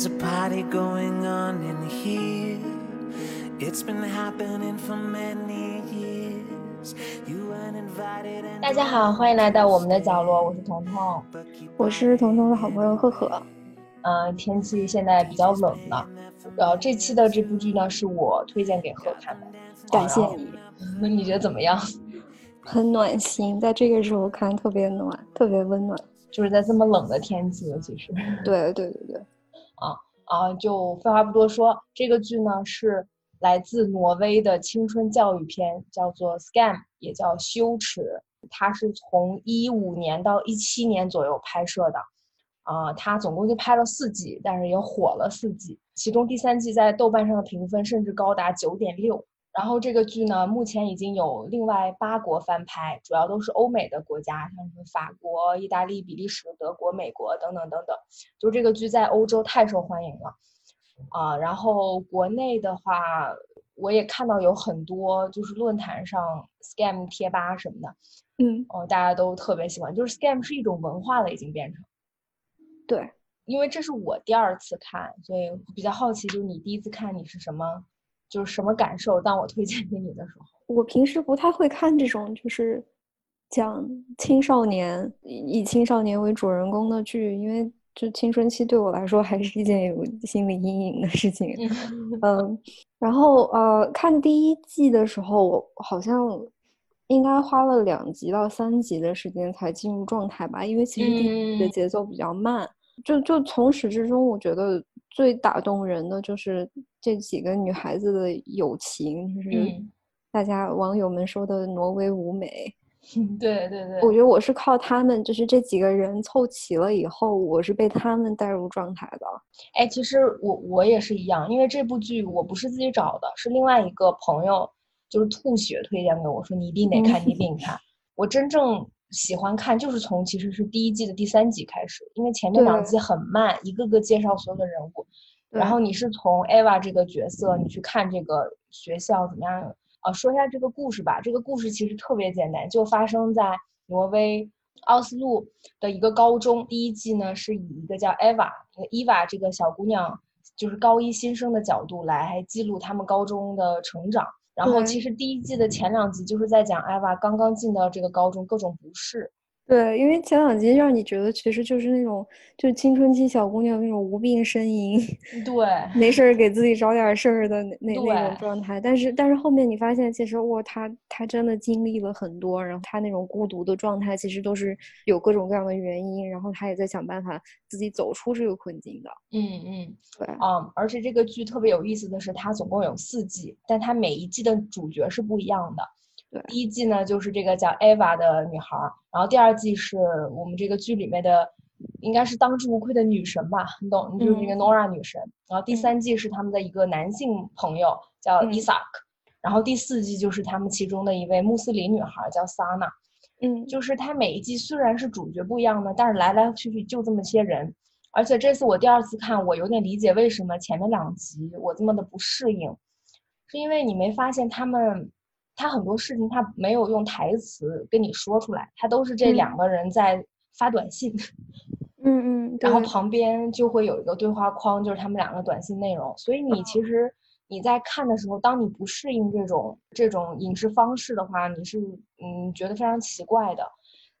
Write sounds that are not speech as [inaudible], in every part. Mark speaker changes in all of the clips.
Speaker 1: There's a party going on in here. It's been happening for many years. You weren't invited
Speaker 2: 大家好，欢迎来到我们的角落，我是彤彤。
Speaker 3: 我是彤彤的好朋友赫赫。
Speaker 2: 嗯、天气现在比较冷了，呃，这期的这部剧呢是我推荐给赫看的，
Speaker 3: 感谢
Speaker 2: 哦
Speaker 3: 你，
Speaker 2: 那你觉得怎么样？
Speaker 3: 很暖心，在这个时候看特别暖，特别温暖。
Speaker 2: 就是在这么冷的天气，尤其是
Speaker 3: 对对对对，
Speaker 2: 啊啊，就废话不多说，这个剧呢是来自挪威的青春教育片，叫做《Scam》，也叫《羞耻》，它是从一五年到一七年左右拍摄的。啊、它总共就拍了四季，但是也火了四季，其中第三季在豆瓣上的评分甚至高达九点六。然后这个剧呢，目前已经有另外八国翻拍，主要都是欧美的国家，像是法国、意大利、比利时、德国、美国等等等等。就这个剧在欧洲太受欢迎了，啊，然后国内的话，我也看到有很多就是论坛上 scam 贴吧什么的，
Speaker 3: 嗯，
Speaker 2: 哦，大家都特别喜欢，就是 scam 是一种文化了，已经变成。
Speaker 3: 对，
Speaker 2: 因为这是我第二次看，所以比较好奇，就是你第一次看你是什么，就是什么感受？当我推荐给你的时候，
Speaker 3: 我平时不太会看这种就是讲青少年以以青少年为主人公的剧，因为就青春期对我来说还是一件有心理阴影的事情。嗯，然后呃，看第一季的时候，我好像应该花了两集到三集的时间才进入状态吧，因为其实第一季的
Speaker 2: 嗯
Speaker 3: 节奏比较慢。就就从始至终，我觉得最打动人的就是这几个女孩子的友情，就是
Speaker 2: 嗯
Speaker 3: 大家网友们说的挪威舞美。[laughs]
Speaker 2: 对对对，
Speaker 3: 我觉得我是靠他们，就是这几个人凑齐了以后，我是被他们带入状态的。
Speaker 2: 哎，其实我我也是一样，因为这部剧我不是自己找的，是另外一个朋友就是吐血推荐给我说你一定得看，你一定看。我真正喜欢看就是从其实是第一季的第三集开始，因为前面两
Speaker 3: 对
Speaker 2: 集很慢，一个个介绍所有的人物，然后你是从 Ava 这个角色，你去看这个学校怎么样？啊，说一下这个故事吧。这个故事其实特别简单，就发生在挪威奥斯陆的一个高中。第一季呢是以一个叫个 Eva 这个小姑娘，就是高一新生的角度来记录他们高中的成长。然后其实第一季的前两集就是在讲 Ava 刚刚进到这个高中各种不适。
Speaker 3: 对，因为前两集让你觉得其实就是那种，就青春期小姑娘那种无病呻吟，
Speaker 2: 对，
Speaker 3: 没事儿给自己找点事儿的那那那种状态。但是但是后面你发现，其实哇，她她真的经历了很多，然后她那种孤独的状态，其实都是有各种各样的原因，然后她也在想办法自己走出这个困境的。
Speaker 2: 嗯嗯。
Speaker 3: 对，
Speaker 2: 嗯，而且这个剧特别有意思的是，它总共有四季，但它每一季的主角是不一样的。
Speaker 3: 对。
Speaker 2: 第一季呢就是这个叫 Eva 的女孩儿，然后第二季是我们这个剧里面的，应该是当之无愧的女神吧，你懂，就是这个
Speaker 3: 嗯。
Speaker 2: Nora 女神。然后第
Speaker 3: 嗯。
Speaker 2: 三季是他们的一个男性朋友叫
Speaker 3: 嗯。
Speaker 2: Isaac，、然后第四季就是他们其中的一位穆斯林女孩儿叫 Sana。
Speaker 3: 嗯，
Speaker 2: 就是它每一季虽然是主角不一样的，但是来来去去就这么些人。而且这次我第二次看，我有点理解为什么前面两集我这么的不适应，是因为你没发现他们，他很多事情他没有用台词跟你说出来，他都是这
Speaker 3: 嗯。
Speaker 2: 两个人在发短信，[laughs]
Speaker 3: 嗯嗯，
Speaker 2: 然后旁边就会有一个对话框，就是他们两个短信内容。所以你其实你在看的时候，当你不适应这种这种影视方式的话，你是嗯觉得非常奇怪的。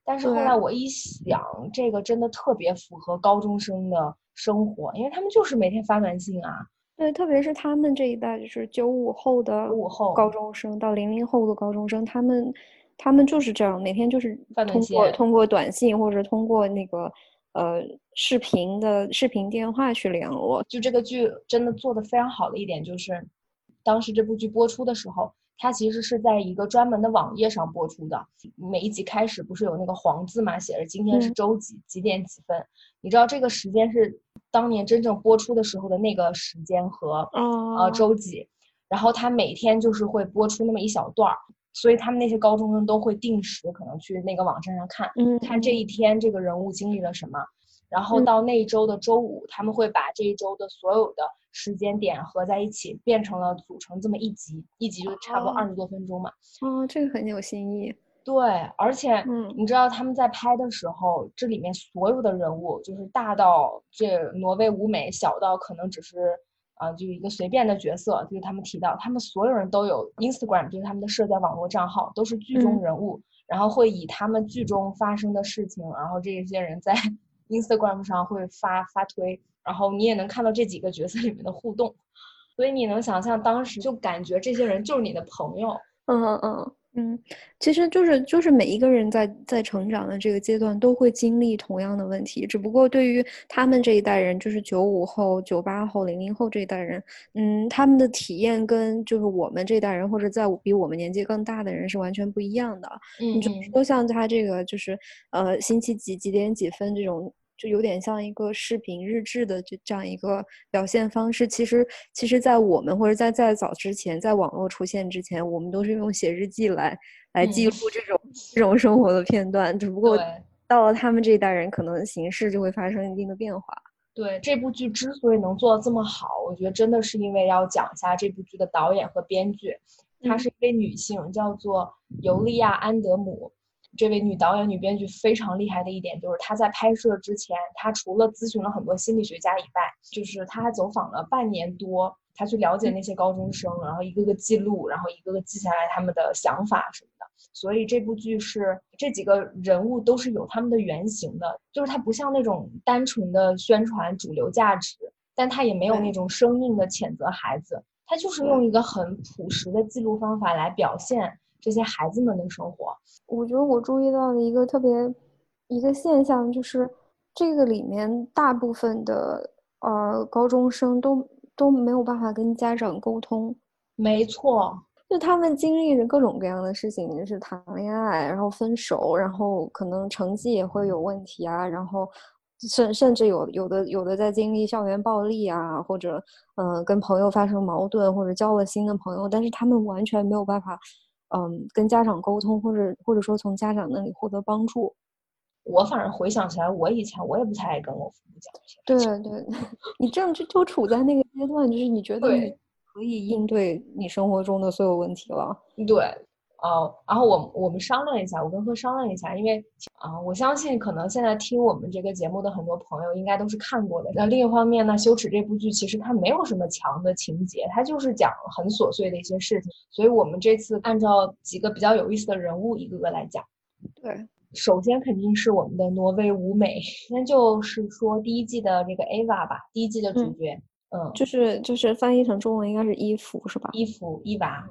Speaker 2: 但是后来我一想，这个真的特别符合高中生的生活，因为他们就是每天发短信啊，
Speaker 3: 对，特别是他们这一代，就是九五后的
Speaker 2: 95后
Speaker 3: 高中生到零零后的高中生，他们他们就是这样，每天就是通过通过短信或者通过那个呃视频的视频电话去联络。
Speaker 2: 就这个剧真的做的非常好的一点就是，当时这部剧播出的时候，它其实是在一个专门的网页上播出的。每一集开始不是有那个黄字嘛，写着今天是
Speaker 3: 嗯
Speaker 2: 周几几点几分。你知道这个时间是当年真正播出的时候的那个时间和
Speaker 3: 哦
Speaker 2: 呃周几，然后他每天就是会播出那么一小段儿，所以他们那些高中生都会定时可能去那个网站上看。
Speaker 3: 嗯，
Speaker 2: 看这一天这个人物经历了什么，然后
Speaker 3: 嗯
Speaker 2: 到那一周的周五，他们会把这一周的所有的时间点合在一起，变成了组成这么一集，一集就差不多
Speaker 3: 哦
Speaker 2: 二十多分钟嘛。
Speaker 3: 哦，这个很有新意。
Speaker 2: 对，而且
Speaker 3: 嗯。
Speaker 2: 你知道他们在拍的时候，这里面所有的人物，就是大到这挪威舞美，小到可能只是啊、就一个随便的角色，就是他们提到，他们所有人都有 Instagram，就是他们的社交网络账号，都是剧中
Speaker 3: 嗯。
Speaker 2: 人物，然后会以他们剧中发生的事情，然后这些人在 [laughs] Instagram 上会发发推，然后你也能看到这几个角色里面的互动，所以你能想象当时就感觉这些人就是你的朋友。
Speaker 3: 嗯嗯嗯嗯，其实就是就是每一个人在在成长的这个阶段都会经历同样的问题，只不过对于他们这一代人，就是九五后、九八后、零零后这一代人，嗯，他们的体验跟就是我们这代人或者在比我们年纪更大的人是完全不一样的。
Speaker 2: 嗯
Speaker 3: 你就说像他这个就是呃星期几几点几分这种，就有点像一个视频日志的这这样一个表现方式。其实其实，在我们或者在在早之前，在网络出现之前，我们都是用写日记来来记
Speaker 2: 嗯
Speaker 3: 录这种、这种生活的片段。只不过到了他们这一代人，可能形式就会发生一定的变化。
Speaker 2: 对这部剧之所以能做得这么好，我觉得真的是因为要讲一下这部剧的导演和编剧，她
Speaker 3: 嗯
Speaker 2: 是一位女性，叫做尤利亚·安德姆。这位女导演、女编剧非常厉害的一点就是，她在拍摄之前，她除了咨询了很多心理学家以外，就是她还走访了半年多，她去了解那些高中生，然后一个个记录，然后一个个记下来他们的想法什么的。所以这部剧是这几个人物都是有他们的原型的，就是它不像那种单纯的宣传主流价值，但它也没有那种生硬的谴责孩子，它就是用一个很朴实的记录方法来表现这些孩子们的生活。
Speaker 3: 我觉得我注意到的一个特别一个现象，就是这个里面大部分的呃高中生都都没有办法跟家长沟通，
Speaker 2: 没错，
Speaker 3: 就他们经历着各种各样的事情，就是谈恋爱，然后分手，然后可能成绩也会有问题啊，然后甚甚至有有的有的在经历校园暴力啊，或者嗯、呃跟朋友发生矛盾，或者交了新的朋友，但是他们完全没有办法嗯跟家长沟通，或者或者说从家长那里获得帮助。
Speaker 2: 我反正回想起来，我以前我也不太爱跟我父母讲这些。
Speaker 3: 对对，[laughs] 你正就就处在那个阶段，就是你觉得
Speaker 2: 对
Speaker 3: 你可以应对你生活中的所有问题了。
Speaker 2: 对，呃，然后我我们商量一下，我跟贺商量一下，因为啊、我相信可能现在听我们这个节目的很多朋友应该都是看过的。那另一方面呢，《羞耻》这部剧其实它没有什么强的情节，它就是讲很琐碎的一些事情，所以我们这次按照几个比较有意思的人物一个个来讲。
Speaker 3: 对，
Speaker 2: 首先肯定是我们的挪威舞美，那就是说第一季的这个 Ava 吧，第一季的主
Speaker 3: 嗯
Speaker 2: 角，嗯，
Speaker 3: 就是就是翻译成中文应该是伊芙是吧？
Speaker 2: 伊芙伊娃，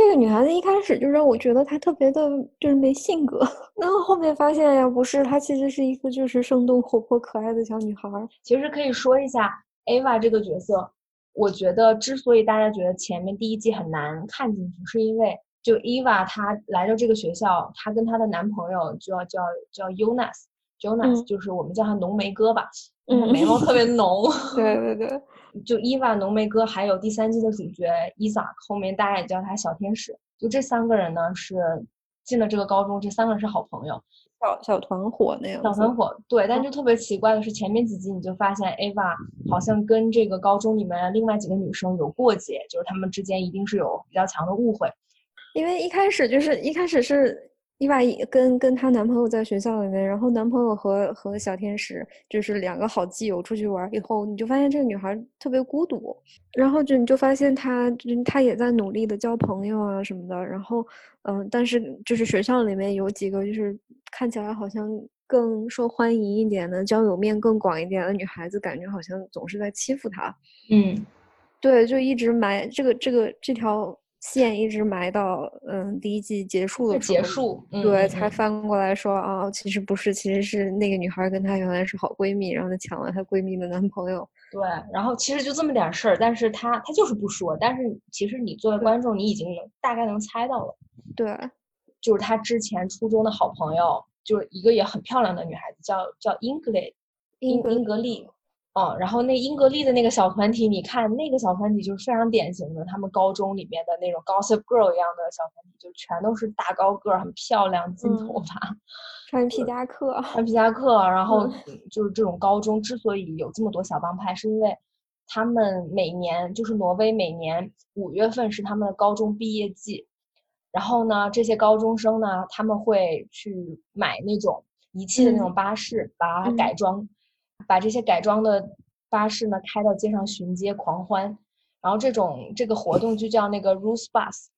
Speaker 3: 这个女孩子一开始就让我觉得她特别的，就是没性格。[laughs] 然后后面发现呀，不是，她其实是一个就是生动活泼可爱的小女孩儿。
Speaker 2: 其实可以说一下 Ava 这个角色，我觉得之所以大家觉得前面第一季很难看进去，是因为就 Eva 她来到这个学校，她跟她的男朋友就要叫叫 Jonas，Jonas、
Speaker 3: 嗯
Speaker 2: 就是我们叫他浓眉哥吧，
Speaker 3: 嗯
Speaker 2: 眉毛特别浓。
Speaker 3: 对 [laughs] 对对，
Speaker 2: 就伊娃、浓眉哥，还有第三季的主角伊萨，后面大家也叫他小天使。就这三个人呢，是进了这个高中，这三个人是好朋友，
Speaker 3: 小小团伙那样。
Speaker 2: 小团伙。对，但就特别奇怪的是，前面几集你就发现 Ava 好像跟这个高中里面另外几个女生有过节，就是他们之间一定是有比较强的误会。
Speaker 3: 因为一开始就是一开始是伊娃跟跟她男朋友在学校里面，然后男朋友和和小天使就是两个好基友出去玩儿以后，你就发现这个女孩儿特别孤独，然后就你就发现她就她也在努力的交朋友啊什么的，然后嗯、但是就是学校里面有几个就是看起来好像更受欢迎一点的交友面更广一点的女孩子，感觉好像总是在欺负她。
Speaker 2: 嗯，
Speaker 3: 对，就一直埋这个这个这条线一直埋到嗯第一季结束的时候
Speaker 2: 结束。嗯、
Speaker 3: 对，
Speaker 2: 嗯
Speaker 3: 才
Speaker 2: 嗯
Speaker 3: 翻过来说啊，其实不是，其实是那个女孩儿跟她原来是好闺蜜，然后她抢了她闺蜜的男朋友。
Speaker 2: 对，然后其实就这么点儿事儿，但是她她就是不说，但是其实你作为观众，你已经能大概能猜到了。
Speaker 3: 对，
Speaker 2: 就是她之前初中的好朋友，就是一个也很漂亮的女孩子，叫叫英格丽，英
Speaker 3: 格
Speaker 2: 英格丽，嗯，然后那英格丽的那个小团体，你看那个小团体就是非常典型的，他们高中里面的那种 Gossip Girl 一样的小团体，就全都是大高个儿，很漂亮，金头
Speaker 3: 嗯
Speaker 2: 发，
Speaker 3: 穿皮夹克。
Speaker 2: 穿皮夹克，[laughs] 然后就是这种高中之所以有这么多小帮派，是因为他们每年就是挪威每年五月份是他们的高中毕业季，然后呢，这些高中生呢，他们会去买那种遗弃的那种巴士，把它改装，把这些改装的巴士呢开到街上巡街狂欢。然后这种这个活动就叫那个 ruse Bus。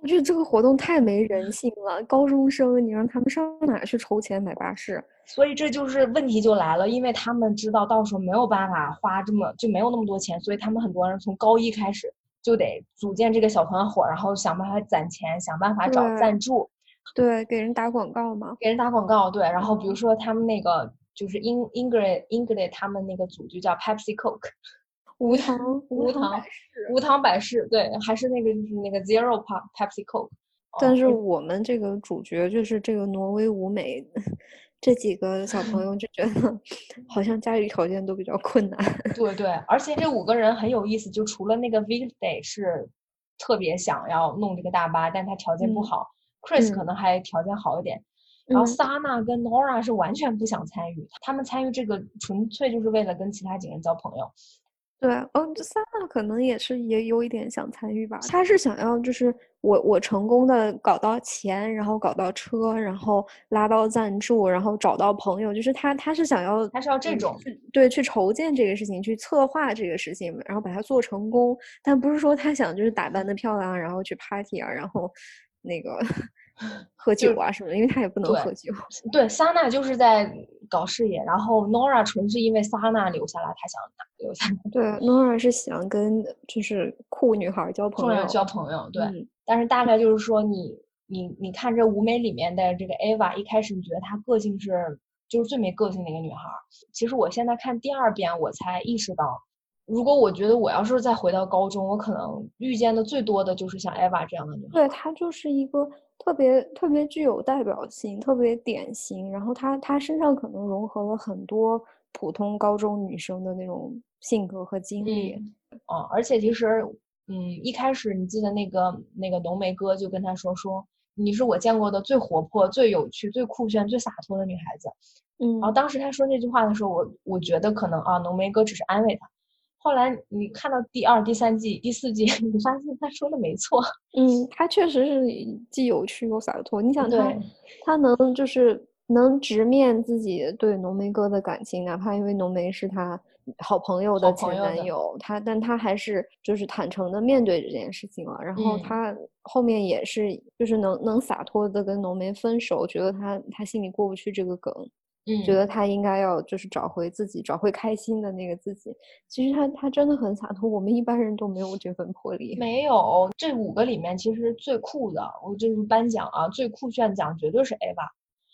Speaker 3: 我觉得这个活动太没人性了，高中生你让他们上哪去筹钱买巴士？
Speaker 2: 所以这就是问题就来了，因为他们知道到时候没有办法花这么就没有那么多钱，所以他们很多人从高一开始就得组建这个小团伙，然后想办法攒钱，想办法找赞助，
Speaker 3: 对，给人打广告嘛，
Speaker 2: 给人打广告，对。然后比如说他们那个就是英 Ingrid Ingrid 他们那个组就叫 Pepsi Coke。[laughs]
Speaker 3: 无糖
Speaker 2: 无糖无糖百事，对，还是那个就是那个 Zero Pepsi Coke。
Speaker 3: 但是我们这个主角就是这个挪威舞美，这几个小朋友就觉得 [laughs] 好像家里条件都比较困难。
Speaker 2: 对对，而且这五个人很有意思，就除了那个 Victor 是特别想要弄这个大巴，但他条件不好，Chris 可能还条件好一点，然后 Sana 跟 Nora 是完全不想参与，他们参与这个纯粹就是为了跟其他几个人交朋友。
Speaker 3: 对，哦，这三娜可能也是也有一点想参与吧。他是想要，就是我我成功的搞到钱，然后搞到车，然后拉到赞助，然后找到朋友，就是他他是想要，
Speaker 2: 他是要这种，
Speaker 3: 对，去筹建这个事情，去策划这个事情，然后把它做成功。但不是说他想就是打扮的漂亮，然后去 party 啊，然后那个。喝酒啊什么的，因为他也不能喝酒。
Speaker 2: 对，萨娜就是在搞事业，然后 Nora 纯是因为萨娜留下来，她想留下。
Speaker 3: 对，Nora 是想跟就是酷女孩交朋友，
Speaker 2: 交朋友。对，但是大概就是说，你你你看这舞美里面的这个 Ava，一开始你觉得她个性是就是最没个性的一个女孩。其实我现在看第二遍，我才意识到，如果我觉得我要是再回到高中，我可能遇见的最多的就是像 Eva 这样的女孩。
Speaker 3: 对，她就是一个。特别特别具有代表性，特别典型。然后她她身上可能融合了很多普通高中女生的那种性格和经历。
Speaker 2: 哦，而且其实，嗯，一开始你记得那个那个浓眉哥就跟她说说，你是我见过的最活泼、最有趣、最酷炫、最洒脱的女孩子。
Speaker 3: 嗯，
Speaker 2: 然后当时他说那句话的时候，我我觉得可能啊，浓眉哥只是安慰她。后来你看到第二、第三季、第四季，[laughs] 你发现他说的没错。
Speaker 3: 嗯，他确实是既有趣又洒脱。你想他，他能就是能直面自己对浓眉哥的感情，哪怕因为浓眉是他好朋友的前男友，他但他还是就是坦诚的面对这件事情了。然后他后面也是就是能能洒脱的跟浓眉分手，觉得他他心里过不去这个梗。
Speaker 2: 嗯，
Speaker 3: 觉得他应该要就是找回自己，找回开心的那个自己。其实他他真的很洒脱，我们一般人都没有这份魄力。
Speaker 2: 没有这五个里面，其实最酷的，我就是颁奖啊，最酷炫奖绝对是 Ava。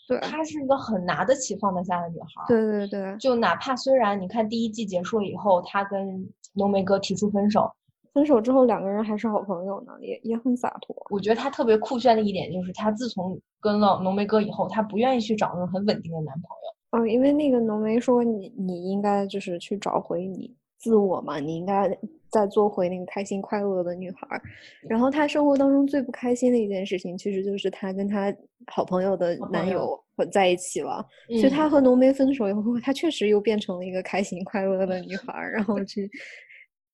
Speaker 3: 对，
Speaker 2: 她是一个很拿得起放得下的女孩。
Speaker 3: 对对对，
Speaker 2: 就哪怕虽然你看第一季结束以后，她跟浓眉哥提出分手，
Speaker 3: 分手之后两个人还是好朋友呢，也也很洒脱。
Speaker 2: 我觉得她特别酷炫的一点就是，她自从跟了浓眉哥以后，她不愿意去找那种很稳定的男朋友。
Speaker 3: 哦，因为那个浓眉说你你应该就是去找回你自我嘛，你应该再做回那个开心快乐的女孩。然后她生活当中最不开心的一件事情，其实就是她跟她好朋友的男友在一起了。所以她和浓眉分手以后，她确实又变成了一个开心快乐的女孩，然后去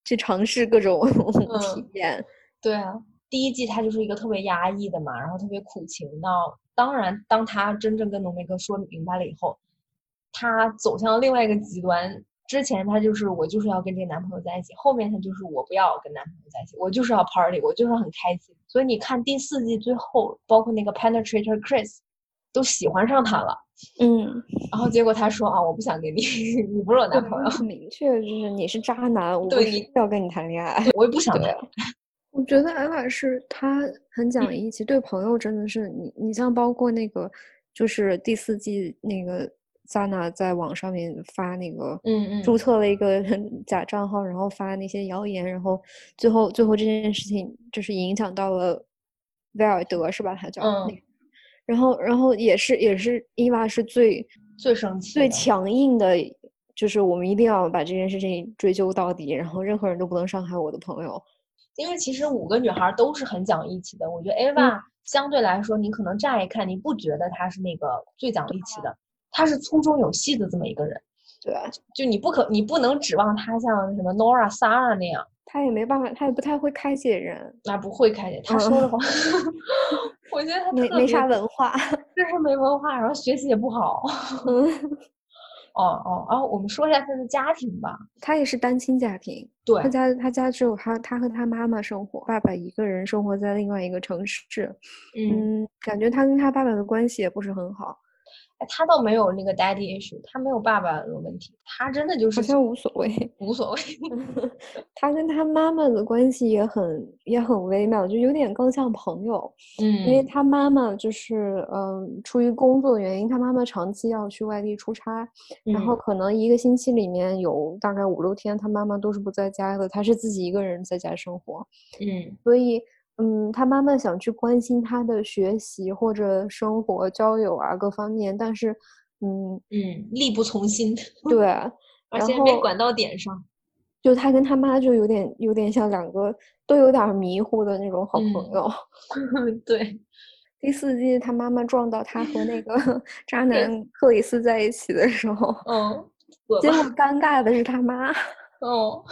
Speaker 3: 去尝试各种 [laughs] 体验。
Speaker 2: 对啊，第一季她就是一个特别压抑的嘛，然后特别苦情的。当然，当他真正跟浓眉哥说明白了以后。他走向了另外一个极端。之前他就是我就是要跟这个男朋友在一起，后面他就是我不要跟男朋友在一起，我就是要 party，我就是很开心。所以你看第四季最后，包括那个 penetrator Chris 都喜欢上他了。
Speaker 3: 嗯，
Speaker 2: 然后结果他说啊，我不想跟你，[laughs] 你不是我男朋友。
Speaker 3: 很明确就是你是渣男，我
Speaker 2: 对你
Speaker 3: 要跟你谈恋爱，
Speaker 2: 我也不想 [laughs] 谈。
Speaker 3: 我觉得艾玛是他很讲义气，对朋友真的是你，你像包括那个就是第四季那个。萨娜在网上面发那个，
Speaker 2: 嗯嗯，
Speaker 3: 注册了一个 [laughs] 假账号，然后发那些谣言，然后最后最后这件事情就是影响到了威尔德，是吧？他叫，
Speaker 2: 嗯，
Speaker 3: 然后然后也是也是伊娃是最
Speaker 2: 最生气、
Speaker 3: 最强硬的，就是我们一定要把这件事情追究到底，然后任何人都不能伤害我的朋友。
Speaker 2: 因为其实五个女孩都是很讲义气的，我觉得 Ava 相对来说，你可能乍一看你不觉得她是那个最讲义气的。她是粗中有细的这么一个人，
Speaker 3: 对，
Speaker 2: 就你不可，你不能指望她像什么 Nora、Sarah 那样，
Speaker 3: 他也没办法，他也不太会开解人，
Speaker 2: 那不会开解。他说的话，[laughs] 我觉得他
Speaker 3: 没没啥文化，[laughs]
Speaker 2: 就是没文化，然后学习也不好。
Speaker 3: 嗯，[laughs]
Speaker 2: 哦哦，然后我们说一下他的家庭吧。
Speaker 3: 他也是单亲家庭，
Speaker 2: 对
Speaker 3: 他家他家只有他他和他妈妈生活，爸爸一个人生活在另外一个城市。
Speaker 2: 嗯，
Speaker 3: 嗯，感觉他跟他爸爸的关系也不是很好，
Speaker 2: 哎，他倒没有那个 daddy issue，他没有爸爸的问题，他真的就是
Speaker 3: 好像无所谓。
Speaker 2: 无所谓。[laughs]
Speaker 3: 他跟他妈妈的关系也很也很微妙，就有点更像朋友。嗯因为
Speaker 2: 嗯
Speaker 3: 他妈妈就是，嗯、出于工作原因，他妈妈长期要去外地出差，然后
Speaker 2: 嗯
Speaker 3: 可能一个星期里面有大概五六天，他妈妈都是不在家的，他是自己一个人在家生活，
Speaker 2: 嗯
Speaker 3: 所以，嗯，他妈妈想去关心他的学习或者生活、交友啊各方面，但是，嗯，
Speaker 2: 嗯，力不从心，
Speaker 3: 对，[laughs]
Speaker 2: 而
Speaker 3: 然后
Speaker 2: 且没管到点上。
Speaker 3: 就他跟他妈就有点有点像两个都有点迷糊的那种好朋
Speaker 2: 嗯
Speaker 3: 友。[laughs]
Speaker 2: 对，[laughs]
Speaker 3: 第四季他妈妈撞到他和那个渣男克里斯在一起的时候，
Speaker 2: 嗯，
Speaker 3: 结果，尴尬的是他妈。
Speaker 2: 哦，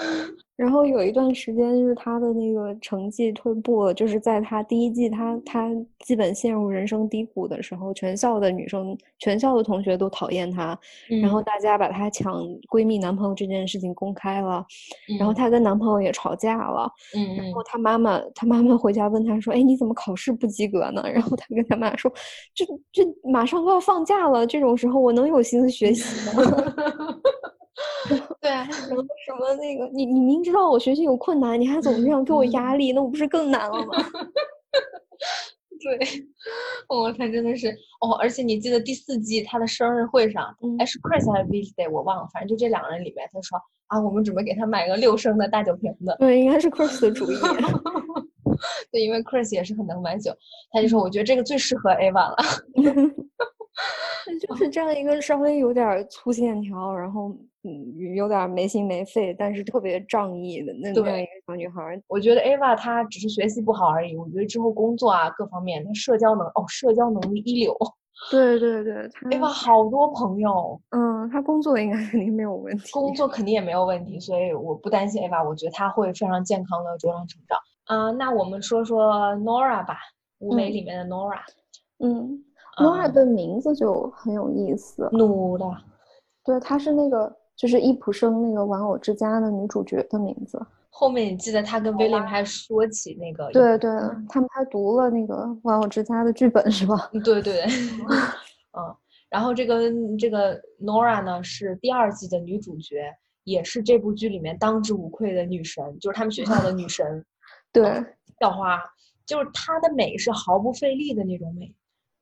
Speaker 3: 然后有一段时间就是他的那个成绩退步了，就是在他第一季他他基本陷入人生低谷的时候，全校的女生、全校的同学都讨厌他，然后
Speaker 2: 嗯
Speaker 3: 大家把他抢闺蜜男朋友这件事情公开了，然后
Speaker 2: 嗯
Speaker 3: 她跟男朋友也吵架了，
Speaker 2: 嗯
Speaker 3: 然后她，妈妈，她妈妈回家问她说：“哎，你怎么考试不及格呢？”然后她跟她妈说：“这这马上都要放假了，这种时候我能有心思学习吗？[laughs] [laughs]
Speaker 2: 对啊，
Speaker 3: 然后什么那个，你你明知道我学习有困难，你还总这样给我压力，那我不是更难了吗？[laughs]
Speaker 2: 对，哦，他真的是哦，而且你记得第四季他的生日会上，
Speaker 3: 嗯。
Speaker 2: 哎，是 Chris 还是 Wednesday 我忘了，反正就这两个人里面，他说啊，我们准备给他买个六升的大酒瓶子，
Speaker 3: 对，应该是 Chris 的主意。[laughs]
Speaker 2: 对，因为 Chris 也是很能买酒，他就说我觉得这个最适合 Ava 了，[laughs]
Speaker 3: 就是这样一个稍微有点儿粗线条，然后嗯有点儿没心没肺，但是特别仗义的那那样
Speaker 2: 对。
Speaker 3: 一个小女孩儿。
Speaker 2: 我觉得 Ava 她只是学习不好而已，我觉得之后工作啊各方面，她社交能哦社交能力一流。
Speaker 3: 对对对，[laughs] 她
Speaker 2: ，Ava 好多朋友，
Speaker 3: 嗯，她工作应该肯定没有问题。
Speaker 2: 工作肯。定也没有问题，所以我不担心 Ava，我觉得她会非常健康的茁壮成长。啊、那我们说说 Nora 吧，舞美
Speaker 3: 嗯。
Speaker 2: 里面的 Nora，
Speaker 3: 嗯，Nora
Speaker 2: 嗯
Speaker 3: 的名字就很有意思。
Speaker 2: 努的，
Speaker 3: 对，她是那个就是易卜生那个《玩偶之家》的女主角的名字。
Speaker 2: 后面你记得她跟 William 还说起那个，
Speaker 3: 对对，他们还读了那个《玩偶之家》的剧本是吧？
Speaker 2: 对对，[laughs] 嗯，然后这个这个 Nora 呢是第二季的女主角，也是这部剧里面当之无愧的女神，就是他们学校的女神
Speaker 3: 对
Speaker 2: 校花，就是她的美是毫不费力的那种美，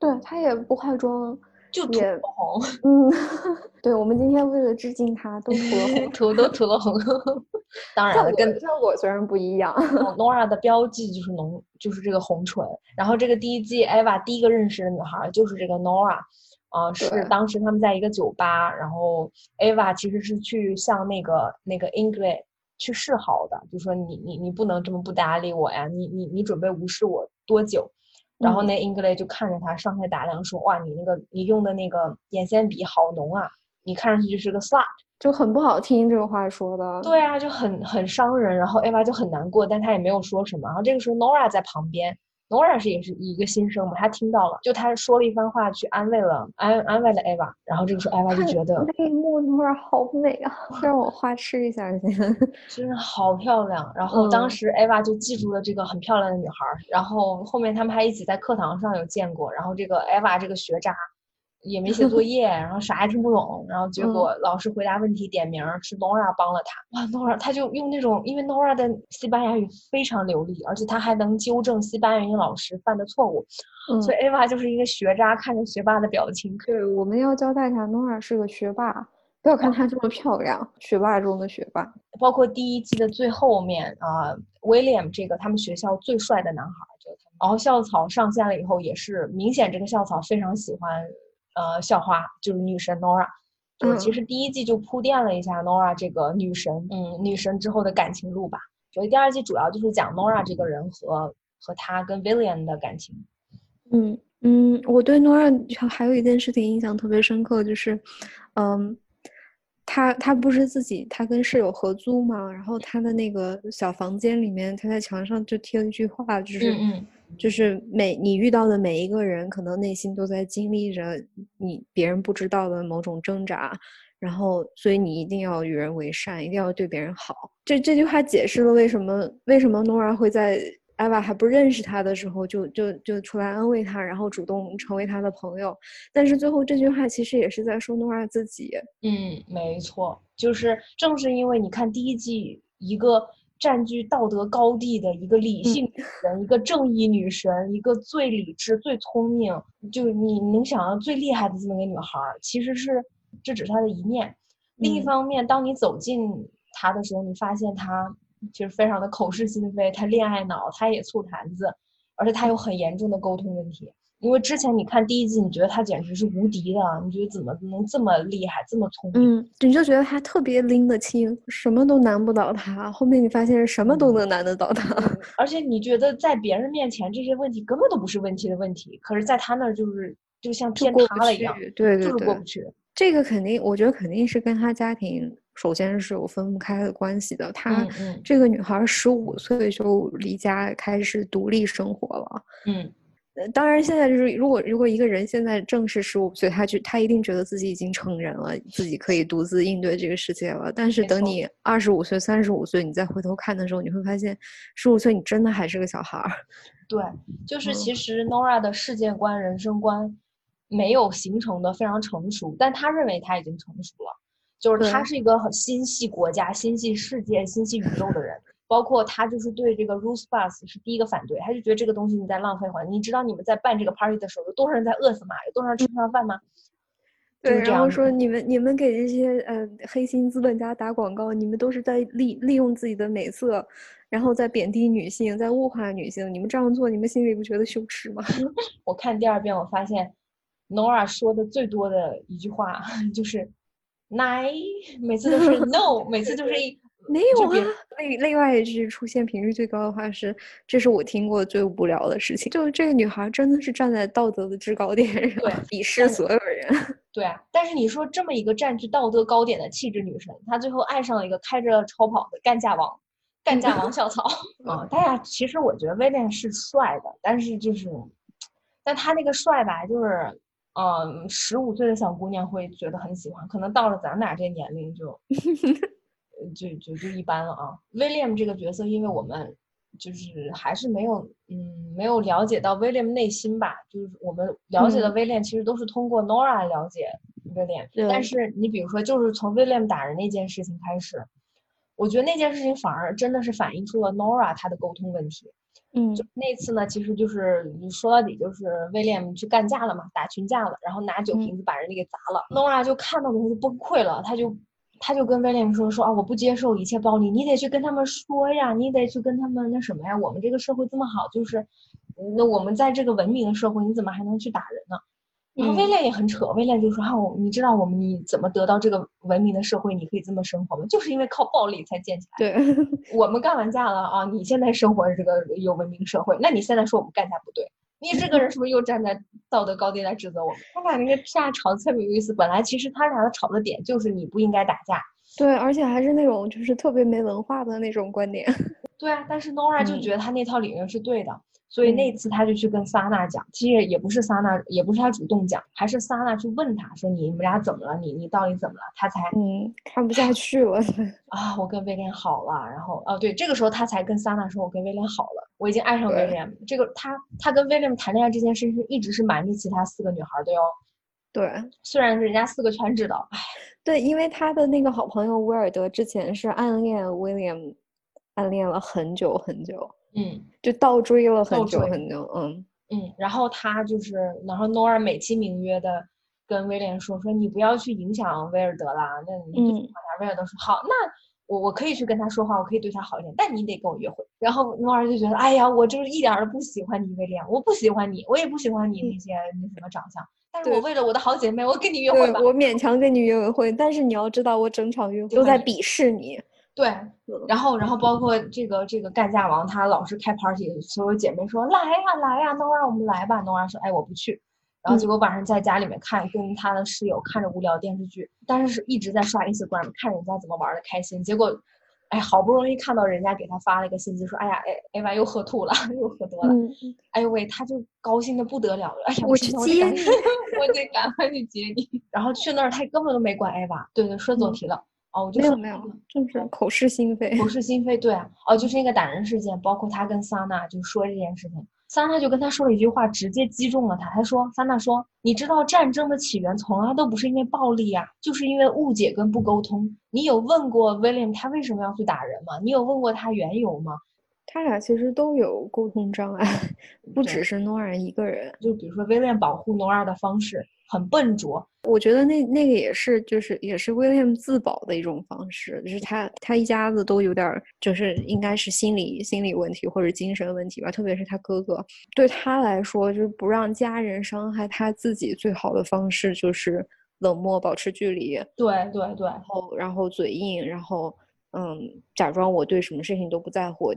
Speaker 3: 对，她也不化妆。
Speaker 2: 就涂红，[laughs]
Speaker 3: 嗯，[laughs] 对，我们今天为了致敬她，[laughs] 都涂了红。
Speaker 2: 涂都涂了红。当然了，跟
Speaker 3: 效果虽然不一样。
Speaker 2: 哦 Nora 的标记就是浓，就是这个红唇。然后这个第一季 Eva 第一个认识的女孩儿就是这个 Nora，啊、是当时他们在一个酒吧，然后 Eva 其实是去向那个那个 Ingrid 去示好的，就说你你你不能这么不搭理我呀，你你你准备无视我多久？然后
Speaker 3: 嗯
Speaker 2: 那 English 就看着他上下打量说，哇，你那个你用的那个眼线笔好浓啊，你看上去就是个 slut。
Speaker 3: 就很不好听，这个话说的。
Speaker 2: 对啊，就很很伤人。然后 Ava 就很难过，但她也没有说什么。然后这个时候 Nora 在旁边，Nora 是也是一个新生嘛，他听到了，就他说了一番话去安慰了安安慰了 Ava。然后这个时候 Ava 就觉得
Speaker 3: 那一幕那儿好美啊，让我花痴一下先。
Speaker 2: 真的好漂亮。然后当
Speaker 3: 嗯
Speaker 2: 时 Ava 就记住了这个很漂亮的女孩儿。然后后面他们还一起在课堂上有见过。然后这个 Ava 这个学渣。也没写作 [laughs] 业，然后啥也听不懂，然后结
Speaker 3: 嗯
Speaker 2: 果老师回答问题点名儿是 Nora 帮了他。哇，Nora 他就用那种，因为 Nora 的西班牙语非常流利，而且他还能纠正西班牙语老师犯的错误，
Speaker 3: 嗯
Speaker 2: 所以 Ava 就是一个学渣看着学霸的表情。
Speaker 3: 对，我们要交代一下，Nora 是个学霸，不要看她这么漂亮，学霸中的学霸。
Speaker 2: 包括第一季的最后面啊、w i l l i a m 这个他们学校最帅的男孩儿，就是他们。然后校草上线了以后，也是明显这个校草非常喜欢呃校花，就是女神 Nora。就是其
Speaker 3: 嗯
Speaker 2: 实第一季就铺垫了一下 Nora 这个女神，嗯，女神之后的感情路吧。所以第二季主要就是讲 Nora 这个人和和她跟 William 的感情。
Speaker 3: 嗯嗯，我对 Nora 还还有一件事情印象特别深刻，就是，嗯，她她不是自己，她跟室友合租嘛，然后她的那个小房间里面，她在墙上就贴了一句话，就是
Speaker 2: 嗯
Speaker 3: 就是每你遇到的每一个人，可能内心都在经历着你别人不知道的某种挣扎，然后所以你一定要与人为善，一定要对别人好。这这句话解释了为什么为什么 Nora 会在。艾娃还不认识他的时候，就就就出来安慰他，然后主动成为他的朋友。但是最后这句话其实也是在说诺亚自己。
Speaker 2: 嗯，没错，就是正是因为你看第一季一个占据道德高地的一个理性女神，一个正义女神，一个最理智、最聪明，就你能想到最厉害的这么一个女孩，其实是这只是她的一面。另一方面，当你走进她的时候，你发现她。其实非常的口是心非，她恋爱脑，她也醋坛子，而且她有很严重的沟通问题。因为之前你看第一季，你觉得他简直是无敌的，你觉得怎么能这么厉害，这么聪
Speaker 3: 明？嗯，你就觉得他特别拎得清，什么都难不倒他。后面你发现什么都能难得倒他，
Speaker 2: 而且你觉得在别人面前这些问题根本都不是问题的问题，可是在他那儿就是就像天塌了一样，
Speaker 3: 对对对，
Speaker 2: 就是过不去。
Speaker 3: 这个肯定，我觉得肯定是跟他家庭。首先是有分不开的关系的。她这个女孩十五岁就离家开始独立生活了。
Speaker 2: 嗯，
Speaker 3: 当然现在就是如果如果一个人现在正是十五岁，他就他一定觉得自己已经成人了，自己可以独自应对这个世界了。但是等你二十五岁、三十五岁，你再回头看的时候，你会发现十五岁你真的还是个小孩儿。[laughs]
Speaker 2: 对，就是其实 Nora 的世界观、人生观没有形成的非常成熟，但他认为他已经成熟了。就是他是一个很心系国家、心系世界、心系宇宙的人，包括他就是对这个 Bus 是第一个反对，他就觉得这个东西你在浪费环境。你知道你们在办这个 party 的时候，有多少人在饿死吗？有多少人吃不上饭吗？
Speaker 3: 对，然后说你们你们给这些呃黑心资本家打广告，你们都是在利利用自己的美色，然后在贬低女性，在物化女性。你们这样做，你们心里不觉得羞耻吗？[laughs]
Speaker 2: 我看第二遍，我发现 Nora 说的最多的一句话 [laughs] 就是。no，，每次都是 no，每次就是一
Speaker 3: 没有啊。另另外一句出现频率最高的话是，这是我听过最无聊的事情。就是这个女孩真的是站在道德的制高点上，
Speaker 2: 对，
Speaker 3: 鄙视所有人。[laughs]
Speaker 2: 对啊，但是你说这么一个占据道德高点的气质女神，她最后爱上了一个开着超跑的干架王，干架王校草。[laughs] 嗯，大家其实我觉得威廉是帅的，但是就是，但他那个帅吧，就是。嗯，十五岁的小姑娘会觉得很喜欢，可能到了咱俩这年龄就，[laughs] 就就就一般了啊。William 这个角色，因为我们就是还是没有，嗯，没有了解到 William 内心吧。就是我们了解的 William，其实都是通过 Nora 了解 William，。但是你比如说，就是从 William 打人那件事情开始，我觉得那件事情反而真的是反映出了 Nora 她的沟通问题。
Speaker 3: 嗯，
Speaker 2: 就那次呢，其实就是说到底就是威廉去干架了嘛，打群架了，然后拿酒瓶子把人家给砸了。Nora 就看到的时候就崩溃了，他就他就跟威廉说说啊，我不接受一切暴力，你得去跟他们说呀，你得去跟他们那什么呀，我们这个社会这么好，就是那我们在这个文明的社会，你怎么还能去打人呢？然后威廉也很扯，威廉就说：“哈，你知道我们你怎么得到这个文明的社会？你可以这么生活吗？就是因为靠暴力才建起来。
Speaker 3: 对，
Speaker 2: 我们干完架了啊，你现在生活这个有文明社会，那你现在说我们干架不对，你这个人是不是又站在道德高地来指责我们？他俩那个架吵的特别有意思。本来其实他俩的吵的点就是你不应该打架。
Speaker 3: 对，而且还是那种就是特别没文化的那种观点。[laughs]
Speaker 2: 对啊，但是 Nora 就觉得他那套理论是对的。所以那次他就去跟萨娜讲，其实也不是萨娜，也不是他主动讲，还是萨娜去问他说：“你们俩怎么了？你你到底怎么了？”他才
Speaker 3: 嗯看不下去了 [laughs]
Speaker 2: 啊！我跟威廉好了，然后哦对，这个时候他才跟萨娜说：“我跟威廉好了，我已经爱上威廉。”这个他他跟威廉谈恋爱这件事是一直是瞒着其他四个女孩的哟。
Speaker 3: 对，
Speaker 2: 虽然人家四个全知道，唉，
Speaker 3: 对，因为他的那个好朋友威尔德之前是暗恋威廉，暗恋了很久很久。
Speaker 2: 嗯，
Speaker 3: 就倒追了很久很久，嗯。
Speaker 2: 嗯，然后他就是，然后诺尔美其名曰的跟威廉说说，你不要去影响威尔德啦，那你好像威尔德说好，那我我可以去跟他说话，我可以对他好一点，但你得跟我约会。然后诺尔就觉得，哎呀，我就是一点都不喜欢你威廉，我不喜欢你，我也不喜欢你那些那什么长相，但是我为了我的好姐妹，我跟你约会吧，
Speaker 3: 我勉强跟你约会，但是你要知道，我整场约会都在鄙视你。
Speaker 2: 对，然后，然后包括这个这个干架王，他老是开 party，所有姐妹说来呀来呀，能让我们来吧。诺拉说，哎，我不去。然后结果晚上在家里面看，跟他的室友看着无聊电视剧，但是是一直在刷 Instagram 看人家怎么玩的开心。结果，哎，好不容易看到人家给他发了一个信息，说，哎呀，哎，Ava 又喝吐了，[laughs] 又喝多了。哎呦喂，他就高兴的不得了了。哎呀，
Speaker 3: 我去接你，[laughs]
Speaker 2: 我得赶快去接你。然后去那儿，他根本都没管 Ava。对对，说走题了。哦，我就
Speaker 3: 没有没有，就是口是心非。
Speaker 2: 口是 [laughs] 心非，对啊。哦，就是那个打人事件，包括他跟桑娜就说这件事情。桑娜就跟他说了一句话，直接击中了他。他说：“桑娜说，你知道战争的起源从来都不是因为暴力啊，就是因为误解跟不沟通。你有问过 William 他为什么要去打人吗？你有问过他缘由吗？”
Speaker 3: 他俩其实都有沟通障碍，[laughs] 不只是诺尔一个人。
Speaker 2: 就比如说，威廉保护诺尔的方式很笨拙。
Speaker 3: 我觉得那那个也是，就是也是威廉自保的一种方式。就是他他一家子都有点，就是应该是心理心理问题或者精神问题吧。特别是他哥哥，对他来说，就是不让家人伤害他自己最好的方式就是冷漠，保持距离。
Speaker 2: 对对对，
Speaker 3: 然后然后嘴硬，然后嗯，假装我对什么事情都不在乎。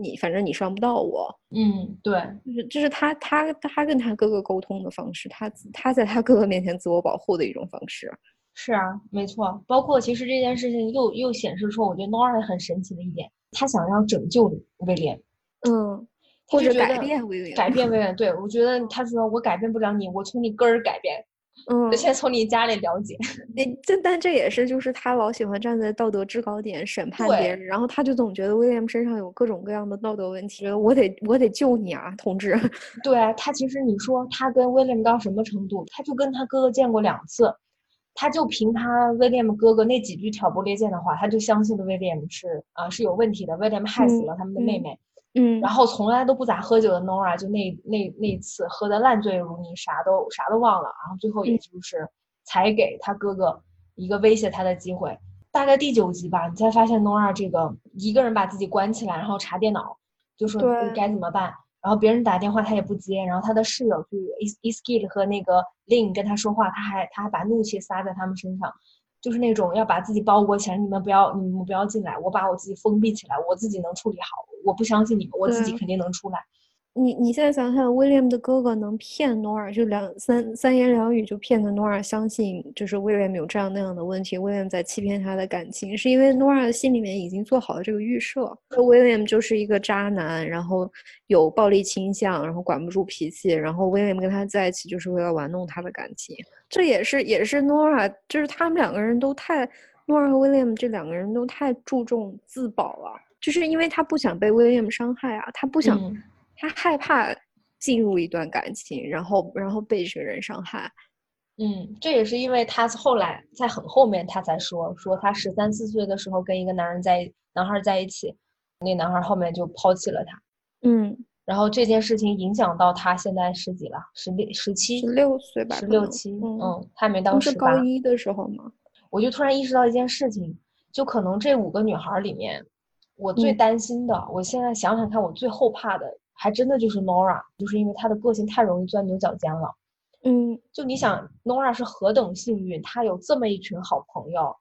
Speaker 3: 你反正你伤不到我，
Speaker 2: 嗯，对，
Speaker 3: 就是就是他他他跟他哥哥沟通的方式，他他在他哥哥面前自我保护的一种方式，
Speaker 2: 是啊，没错。包括其实这件事情又又显示出，我觉得 Nora 很神奇的一点，他想要拯救威廉，
Speaker 3: 嗯，或者改变威廉，
Speaker 2: 改变威廉。对，我觉得他说我改变不了你，我从你根儿改变。
Speaker 3: 嗯，
Speaker 2: 先从你家里了解。[laughs]
Speaker 3: 那这但这也是就是他老喜欢站在道德制高点审判别人，然后他就总觉得威廉身上有各种各样的道德问题，我得我得救你啊，同志。[laughs]
Speaker 2: 对他其实你说他跟威廉到什么程度？他就跟他哥哥见过两次，他就凭他威廉哥哥那几句挑拨离间的话，他就相信了威廉是啊是有问题的，威廉害死了他们的妹妹。
Speaker 3: 嗯，
Speaker 2: 然后从来都不咋喝酒的 Nora 就那那那次喝的烂醉如泥，啥都啥都忘了，然后最后也就是才给他哥哥一个威胁他的机会。大概第九集吧，你才发现 Nora 这个一个人把自己关起来，然后查电脑，就说该怎么办。然后别人打电话他也不接，然后他的室友去 e s k i t 和那个 Lin 跟他说话，他还他还把怒气撒在他们身上。就是那种要把自己包裹起来，你们不要，你们不要进来，我把我自己封闭起来，我自己能处理好，我不相信你们，我自己肯定能出来。
Speaker 3: 你你现在想想，，William 的哥哥能骗诺尔，就两三三言两语就骗得诺尔相信，就是 William 有这样那样的问题，，William 在欺骗他的感情，是因为诺尔心里面已经做好了这个预设，说威廉就是一个渣男，然后有暴力倾向，然后管不住脾气，然后 William 跟他在一起就是为了玩弄他的感情，这也是也是诺尔，就是他们两个人都太，诺尔和 William 这两个人都太注重自保了，就是因为他不想被威廉伤害啊，他不想。他害怕进入一段感情，然后然后被这个人伤害。
Speaker 2: 嗯，这也是因为他后来在很后面，他才说说他十三四岁的时候跟一个男人在男孩在一起，那男孩后面就抛弃了他。
Speaker 3: 嗯，
Speaker 2: 然后这件事情影响到他现在十几了，十六十七
Speaker 3: 十六岁吧，
Speaker 2: 十六七，嗯，还没到十
Speaker 3: 八。高一的时候吗？
Speaker 2: 我就突然意识到一件事情，就可能这五个女孩里面，我最担心的，我现在想想看，我最后怕的。还真的就是 Nora，就是因为她的个性太容易钻牛角尖了。
Speaker 3: 嗯，
Speaker 2: 就你想，Nora 是何等幸运，她有这么一群好朋友，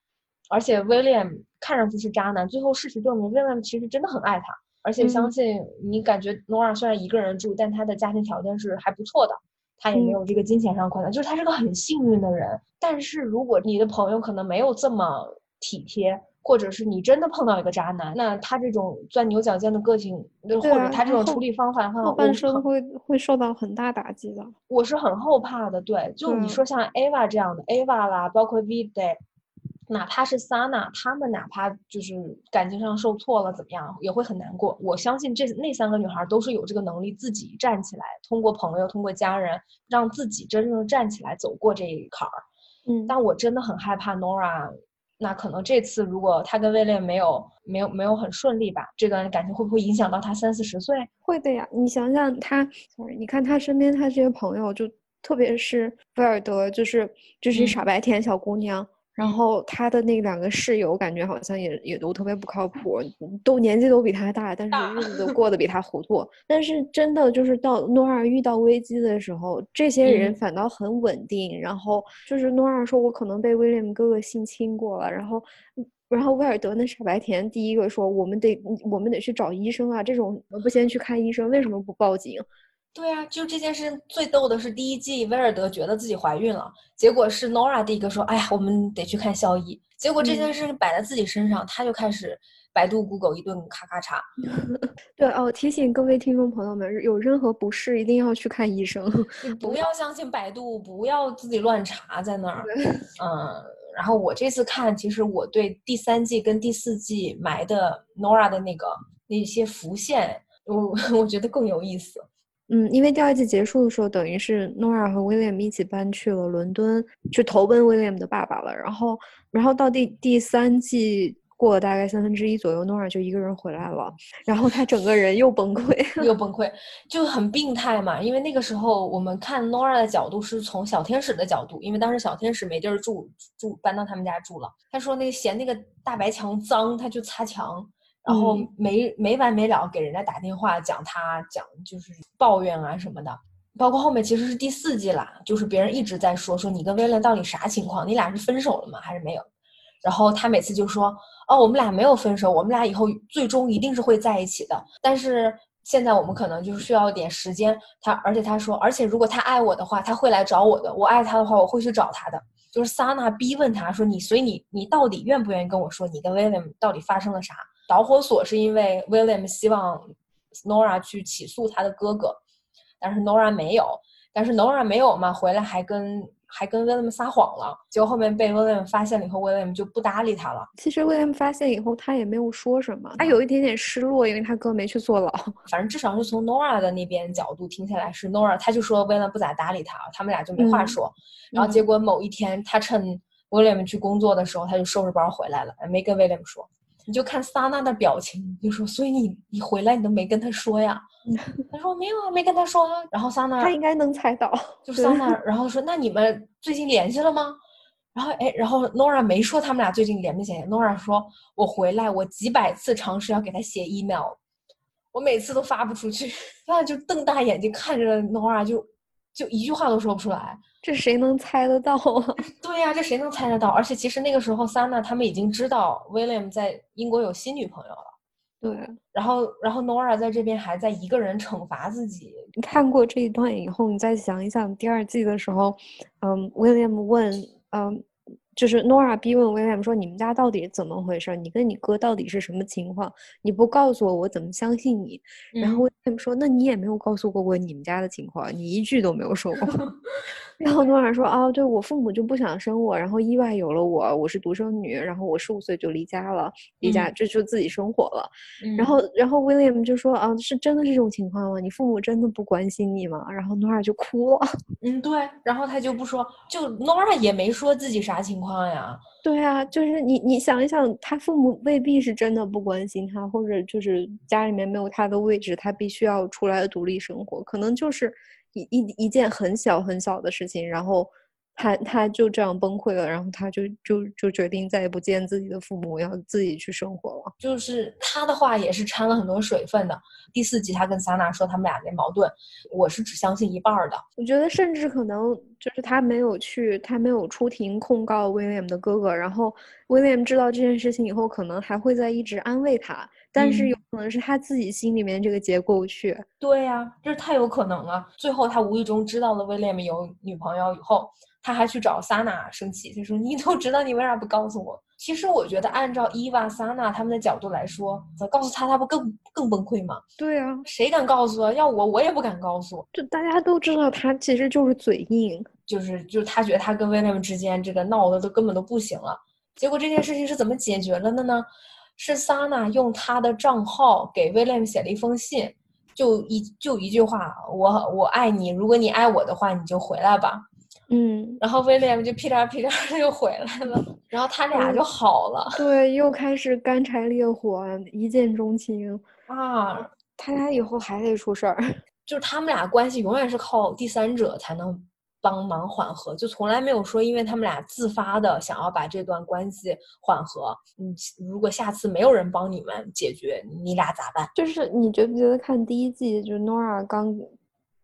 Speaker 2: 而且 William 看上去是渣男，最后事实证明 William 其实真的很爱她，而且相信你感觉 Nora 虽然一个人住，但她的家庭条件是还不错的，她也没有这个金钱上困难，就是她是个很幸运的人。但是如果你的朋友可能没有这么体贴。或者是你真的碰到一个渣男，那他这种钻牛角尖的个性，或者他这种处理方法的话，
Speaker 3: 后半生会会受到很大打击的。
Speaker 2: 我是很后怕的。对，就你说像 Ava 这样的，Ava 啦，包括 V Day，哪怕是 Sana，他们哪怕就是感情上受挫了，怎么样，也会很难过。我相信这那三个女孩都是有这个能力自己站起来，通过朋友，通过家人，让自己真正站起来走过这一坎儿。
Speaker 3: 嗯，
Speaker 2: 但我真的很害怕 Nora。那可能这次如果他跟威廉没有没有没有很顺利吧，这段感情会不会影响到他三四十岁？
Speaker 3: 会的呀，你想想他你看他身边他这些朋友，就特别是菲尔德，就是就是傻白甜小姑娘。然后他的那两个室友感觉好像也也都特别不靠谱，都年纪都比他大，但是日子都过得比他糊涂。但是真的就是到诺尔遇到危机的时候，这些人反倒很稳定。然后就是诺尔说：“我可能被威廉哥哥性侵过了。”然后，然后威尔德那傻白甜第一个说：“我们得我们得去找医生啊！这种不先去看医生，为什么不报警？”
Speaker 2: 对啊，就这件事最逗的是，第一季威尔德觉得自己怀孕了，结果是 Nora 第一个说：“哎呀，我们得去看校医。”结果这件事摆在自己身上，他就开始百度、Google 一顿咔咔查。[laughs]
Speaker 3: 对哦，提醒各位听众朋友们，有任何不适一定要去看医生，
Speaker 2: 不 [laughs] 要相信百度，不要自己乱查在那儿。嗯，然后我这次看，其实我对第三季跟第四季埋的 Nora 的那个那些浮现，我 [laughs] 我觉得更有意思。
Speaker 3: 嗯，因为第二季结束的时候，等于是 Nora 和 William 一起搬去了伦敦，去投奔 William 的爸爸了。然后，然后到第第三季过了大概三分之一左右，Nora 就一个人回来了。然后他整个人又崩溃，[laughs]
Speaker 2: 又崩溃，就很病态嘛。因为那个时候我们看 Nora 的角度是从小天使的角度，因为当时小天使没地儿住，住搬到他们家住了。他说那个嫌那个大白墙脏，他就擦墙。然后没没完没了给人家打电话讲他讲就是抱怨啊什么的，包括后面其实是第四季啦，就是别人一直在说说你跟威廉到底啥情况？你俩是分手了吗？还是没有？然后他每次就说哦，我们俩没有分手，我们俩以后最终一定是会在一起的。但是现在我们可能就是需要点时间。他而且他说，而且如果他爱我的话，他会来找我的。我爱他的话，我会去找他的。就是萨娜逼问他说你，所以你你到底愿不愿意跟我说你跟威廉到底发生了啥？导火索是因为 William 希望 Nora 去起诉他的哥哥，但是 Nora 没有，但是 Nora 没有嘛，回来还跟还跟 William 撒谎了，结果后面被 William 发现了以后，William 就不搭理他了。
Speaker 3: 其实 William 发现以后，他也没有说什么，他有一点点失落，因为他哥没去坐牢。
Speaker 2: 反正至少是从 Nora 的那边角度听下来是 Nora，他就说 William 不咋搭理他，他们俩就没话说。然后结果某一天，他趁 William 去工作的时候，他就收拾包回来了，没跟 William 说。你就看萨娜的表情，就说：“所以你你回来你都没跟他说呀？”他说：“没有啊，没跟他说。”啊。然后萨娜
Speaker 3: 他应该能猜到，
Speaker 2: 就是萨娜。然后说：“那你们最近联系了吗？”然后哎，然后 Nora 没说他们俩最近联没联系。Nora 说：“我回来，我几百次尝试要给他写 email，我每次都发不出去。[laughs] ”他就瞪大眼睛看着 Nora，就就一句话都说不出来。
Speaker 3: 这谁能猜得到啊？[laughs]
Speaker 2: 对呀，这谁能猜得到？而且其实那个时候，桑娜他们已经知道 William 在英国有新女朋友了。
Speaker 3: 对，
Speaker 2: 然后然后 Nora 在这边还在一个人惩罚自己。
Speaker 3: 你看过这一段以后，你再想一想第二季的时候，嗯，William 问，嗯。就是 Nora 逼问 William 说：“你们家到底怎么回事？你跟你哥到底是什么情况？你不告诉我，我怎么相信你？”然后 William 说：“那你也没有告诉过我你们家的情况，你一句都没有说过。” [laughs] 然后 Nora 说：“啊，对我父母就不想生我，然后意外有了我，我是独生女，然后我十五岁就离家了，离家这就自己生活了。”然后然后 William 就说：“啊，是真的是这种情况吗？你父母真的不关心你吗？”然后 Nora 就哭了。[laughs]
Speaker 2: 嗯，对，然后他就不说，就 Nora 也没说自己啥情。况呀，
Speaker 3: 对啊，就是你，你想一想，他父母未必是真的不关心他，或者就是家里面没有他的位置，他必须要出来独立生活，可能就是一一件很小很小的事情，然后。他他就这样崩溃了，然后他就就就决定再也不见自己的父母，要自己去生活了。
Speaker 2: 就是他的话也是掺了很多水分的。第四集他跟萨娜说他们俩那矛盾，我是只相信一半的。
Speaker 3: 我觉得甚至可能就是他没有去，他没有出庭控告威廉的哥哥，然后威廉知道这件事情以后，可能还会在一直安慰他，但是有可能是他自己心里面这个结过不去。
Speaker 2: 对呀，这太有可能了。最后他无意中知道了威廉有女朋友以后。他还去找萨娜 [laughs] 生气，他说：“你都知道，你为啥不告诉我？”其实我觉得，按照伊娃、萨娜他们的角度来说，告诉他，他不更更崩溃吗？
Speaker 3: 对啊，
Speaker 2: 谁敢告诉啊？要我，我也不敢告诉。
Speaker 3: 就大家都知道，他其实就是嘴硬，
Speaker 2: 就是就是他觉得他跟威廉之间这个闹的都根本都不行了。结果这件事情是怎么解决了的呢？是萨娜用他的账号给威廉写了一封信，就一就一句话：“我我爱你，如果你爱我的话，你就回来吧。”
Speaker 3: 嗯，
Speaker 2: 然后威廉就屁颠屁颠的又回来了，然后他俩就好了。
Speaker 3: 对，又开始干柴烈火，一见钟情
Speaker 2: 啊！
Speaker 3: 他俩以后还得出事儿，[laughs]
Speaker 2: 就是他们俩关系永远是靠第三者才能帮忙缓和，就从来没有说因为他们俩自发的想要把这段关系缓和。嗯，如果下次没有人帮你们解决，你俩咋办？
Speaker 3: 就是你觉不觉得看第一季，就 Nora 刚。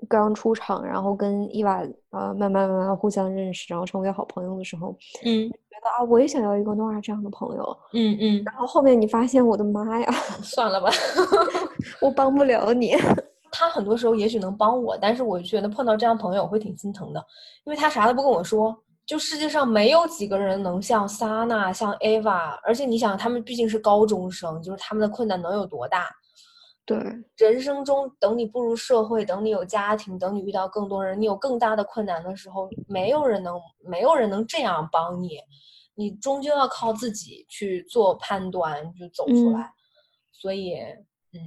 Speaker 3: 刚出场，然后跟伊娃呃慢慢慢慢互相认识，然后成为好朋友的时候，
Speaker 2: 嗯，
Speaker 3: 觉得啊，我也想要一个诺 a 这样的朋友，
Speaker 2: 嗯嗯。
Speaker 3: 然后后面你发现，我的妈呀，
Speaker 2: 算了吧，[laughs]
Speaker 3: 我帮不了你。[laughs]
Speaker 2: 他很多时候也许能帮我，但是我觉得碰到这样朋友我会挺心疼的，因为他啥都不跟我说。就世界上没有几个人能像萨娜、像 Ava，而且你想，他们毕竟是高中生，就是他们的困难能有多大？
Speaker 3: 对，
Speaker 2: 人生中等你步入社会，等你有家庭，等你遇到更多人，你有更大的困难的时候，没有人能，没有人能这样帮你，你终究要靠自己去做判断，就走出来。所以，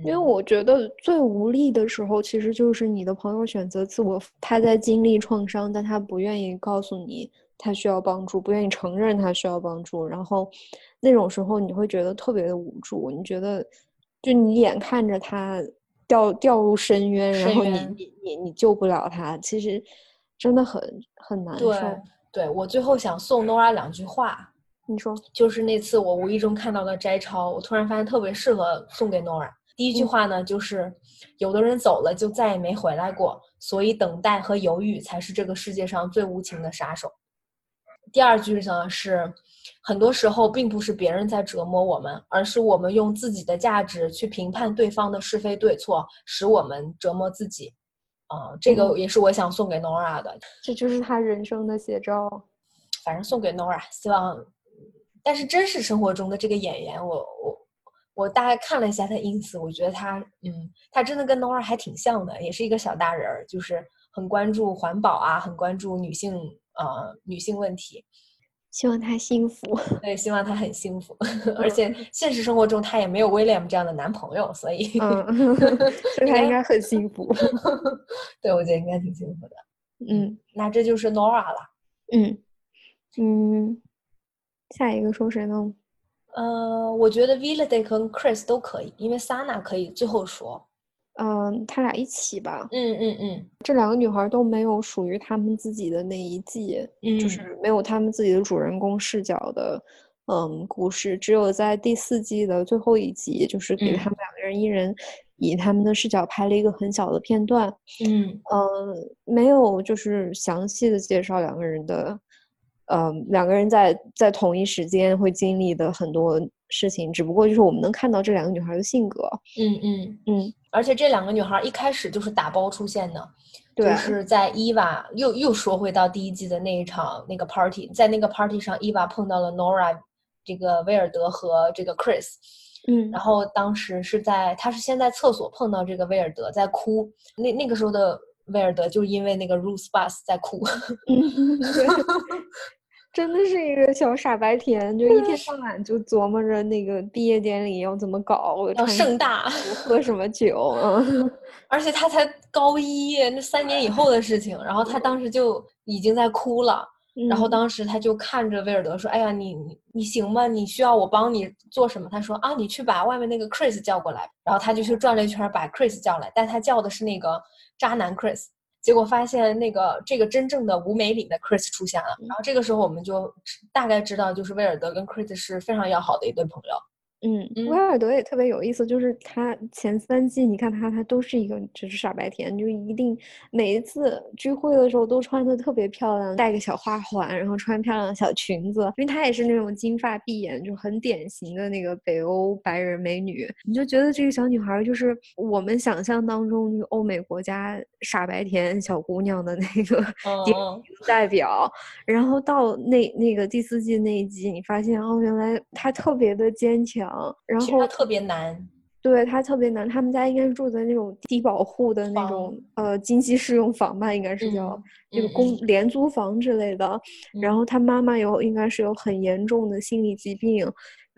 Speaker 3: 因为我觉得最无力的时候，其实就是你的朋友选择自我，他在经历创伤，但他不愿意告诉你。他需要帮助，不愿意承认他需要帮助，然后那种时候你会觉得特别的无助。你觉得，就你眼看着他掉掉入深渊，然后你你你你救不了他，其实真的很很难受。
Speaker 2: 对，对我最后想送 Nora 两句话，
Speaker 3: 你说，
Speaker 2: 就是那次我无意中看到的摘抄，我突然发现特别适合送给 Nora。第一句话呢，就是有的人走了就再也没回来过，所以等待和犹豫才是这个世界上最无情的杀手。第二句呢是，很多时候并不是别人在折磨我们，而是我们用自己的价值去评判对方的是非对错，使我们折磨自己。啊，这个也是我想送给 Nora 的，
Speaker 3: 这就是他人生的写照。
Speaker 2: 反正送给 Nora，希望。但是真实生活中的这个演员，我我我大概看了一下他因此，我觉得他嗯，他真的跟 Nora 还挺像的，也是一个小大人儿，就是很关注环保啊，很关注女性。呃，女性问题，
Speaker 3: 希望她幸福。[laughs]
Speaker 2: 对，希望她很幸福。[laughs] 而且现实生活中她也没有 William 这样的男朋友，所以，
Speaker 3: 嗯，[laughs] 所以她应该很幸福。
Speaker 2: 对，我觉得应该挺幸福的。
Speaker 3: 嗯，
Speaker 2: 那这就是 Nora 了。
Speaker 3: 嗯嗯，下一个说谁呢？
Speaker 2: 呃，我觉得 Villa 和 Chris 都可以，因为 Sana 可以最后说。
Speaker 3: 嗯，他俩一起吧。
Speaker 2: 嗯嗯嗯，
Speaker 3: 这两个女孩都没有属于他们自己的那一季，就是没有他们自己的主人公视角的，嗯，故事。只有在第四季的最后一集，就是给他们两个人一人以他们的视角拍了一个很小的片段。
Speaker 2: 嗯
Speaker 3: 嗯，没有就是详细的介绍两个人的，嗯，两个人在在同一时间会经历的很多。事情只不过就是我们能看到这两个女孩的性格，
Speaker 2: 嗯嗯
Speaker 3: 嗯，
Speaker 2: 而且这两个女孩一开始就是打包出现的，
Speaker 3: 就
Speaker 2: 是在伊娃又又说回到第一季的那一场那个 party，在那个 party 上，伊娃碰到了 Nora，这个威尔德和这个 Chris，
Speaker 3: 嗯，
Speaker 2: 然后当时是在他是先在厕所碰到这个威尔德在哭，那那个时候的威尔德就是因为那个 Ruth Bus 在哭。[laughs]
Speaker 3: 真的是一个小傻白甜，就一天到晚就琢磨着那个毕业典礼要怎么搞，
Speaker 2: 要盛大，
Speaker 3: 喝什么酒。[laughs]
Speaker 2: 而且他才高一，那三年以后的事情。然后他当时就已经在哭了。然后当时他就看着威尔德说：“哎呀，你你你行吗？你需要我帮你做什么？”他说：“啊，你去把外面那个 Chris 叫过来。”然后他就去转了一圈，把 Chris 叫来，但他叫的是那个渣男 Chris。结果发现那个这个真正的舞美里的 Chris 出现了，然后这个时候我们就大概知道，就是威尔德跟 Chris 是非常要好的一对朋友。
Speaker 3: 嗯，威尔德也特别有意思，就是他前三季，你看他，他都是一个就是傻白甜，就一定每一次聚会的时候都穿的特别漂亮，戴个小花环，然后穿漂亮的小裙子，因为她也是那种金发碧眼，就很典型的那个北欧白人美女。你就觉得这个小女孩就是我们想象当中那个欧美国家傻白甜小姑娘的那个典型代表。然后到那那个第四季那一集，你发现哦，原来她特别的坚强。然后
Speaker 2: 特别难，
Speaker 3: 对他特别难。他们家应该是住在那种低保户的那种呃经济适用房吧，应该是叫那个公廉租房之类的。然后他妈妈有应该是有很严重的心理疾病，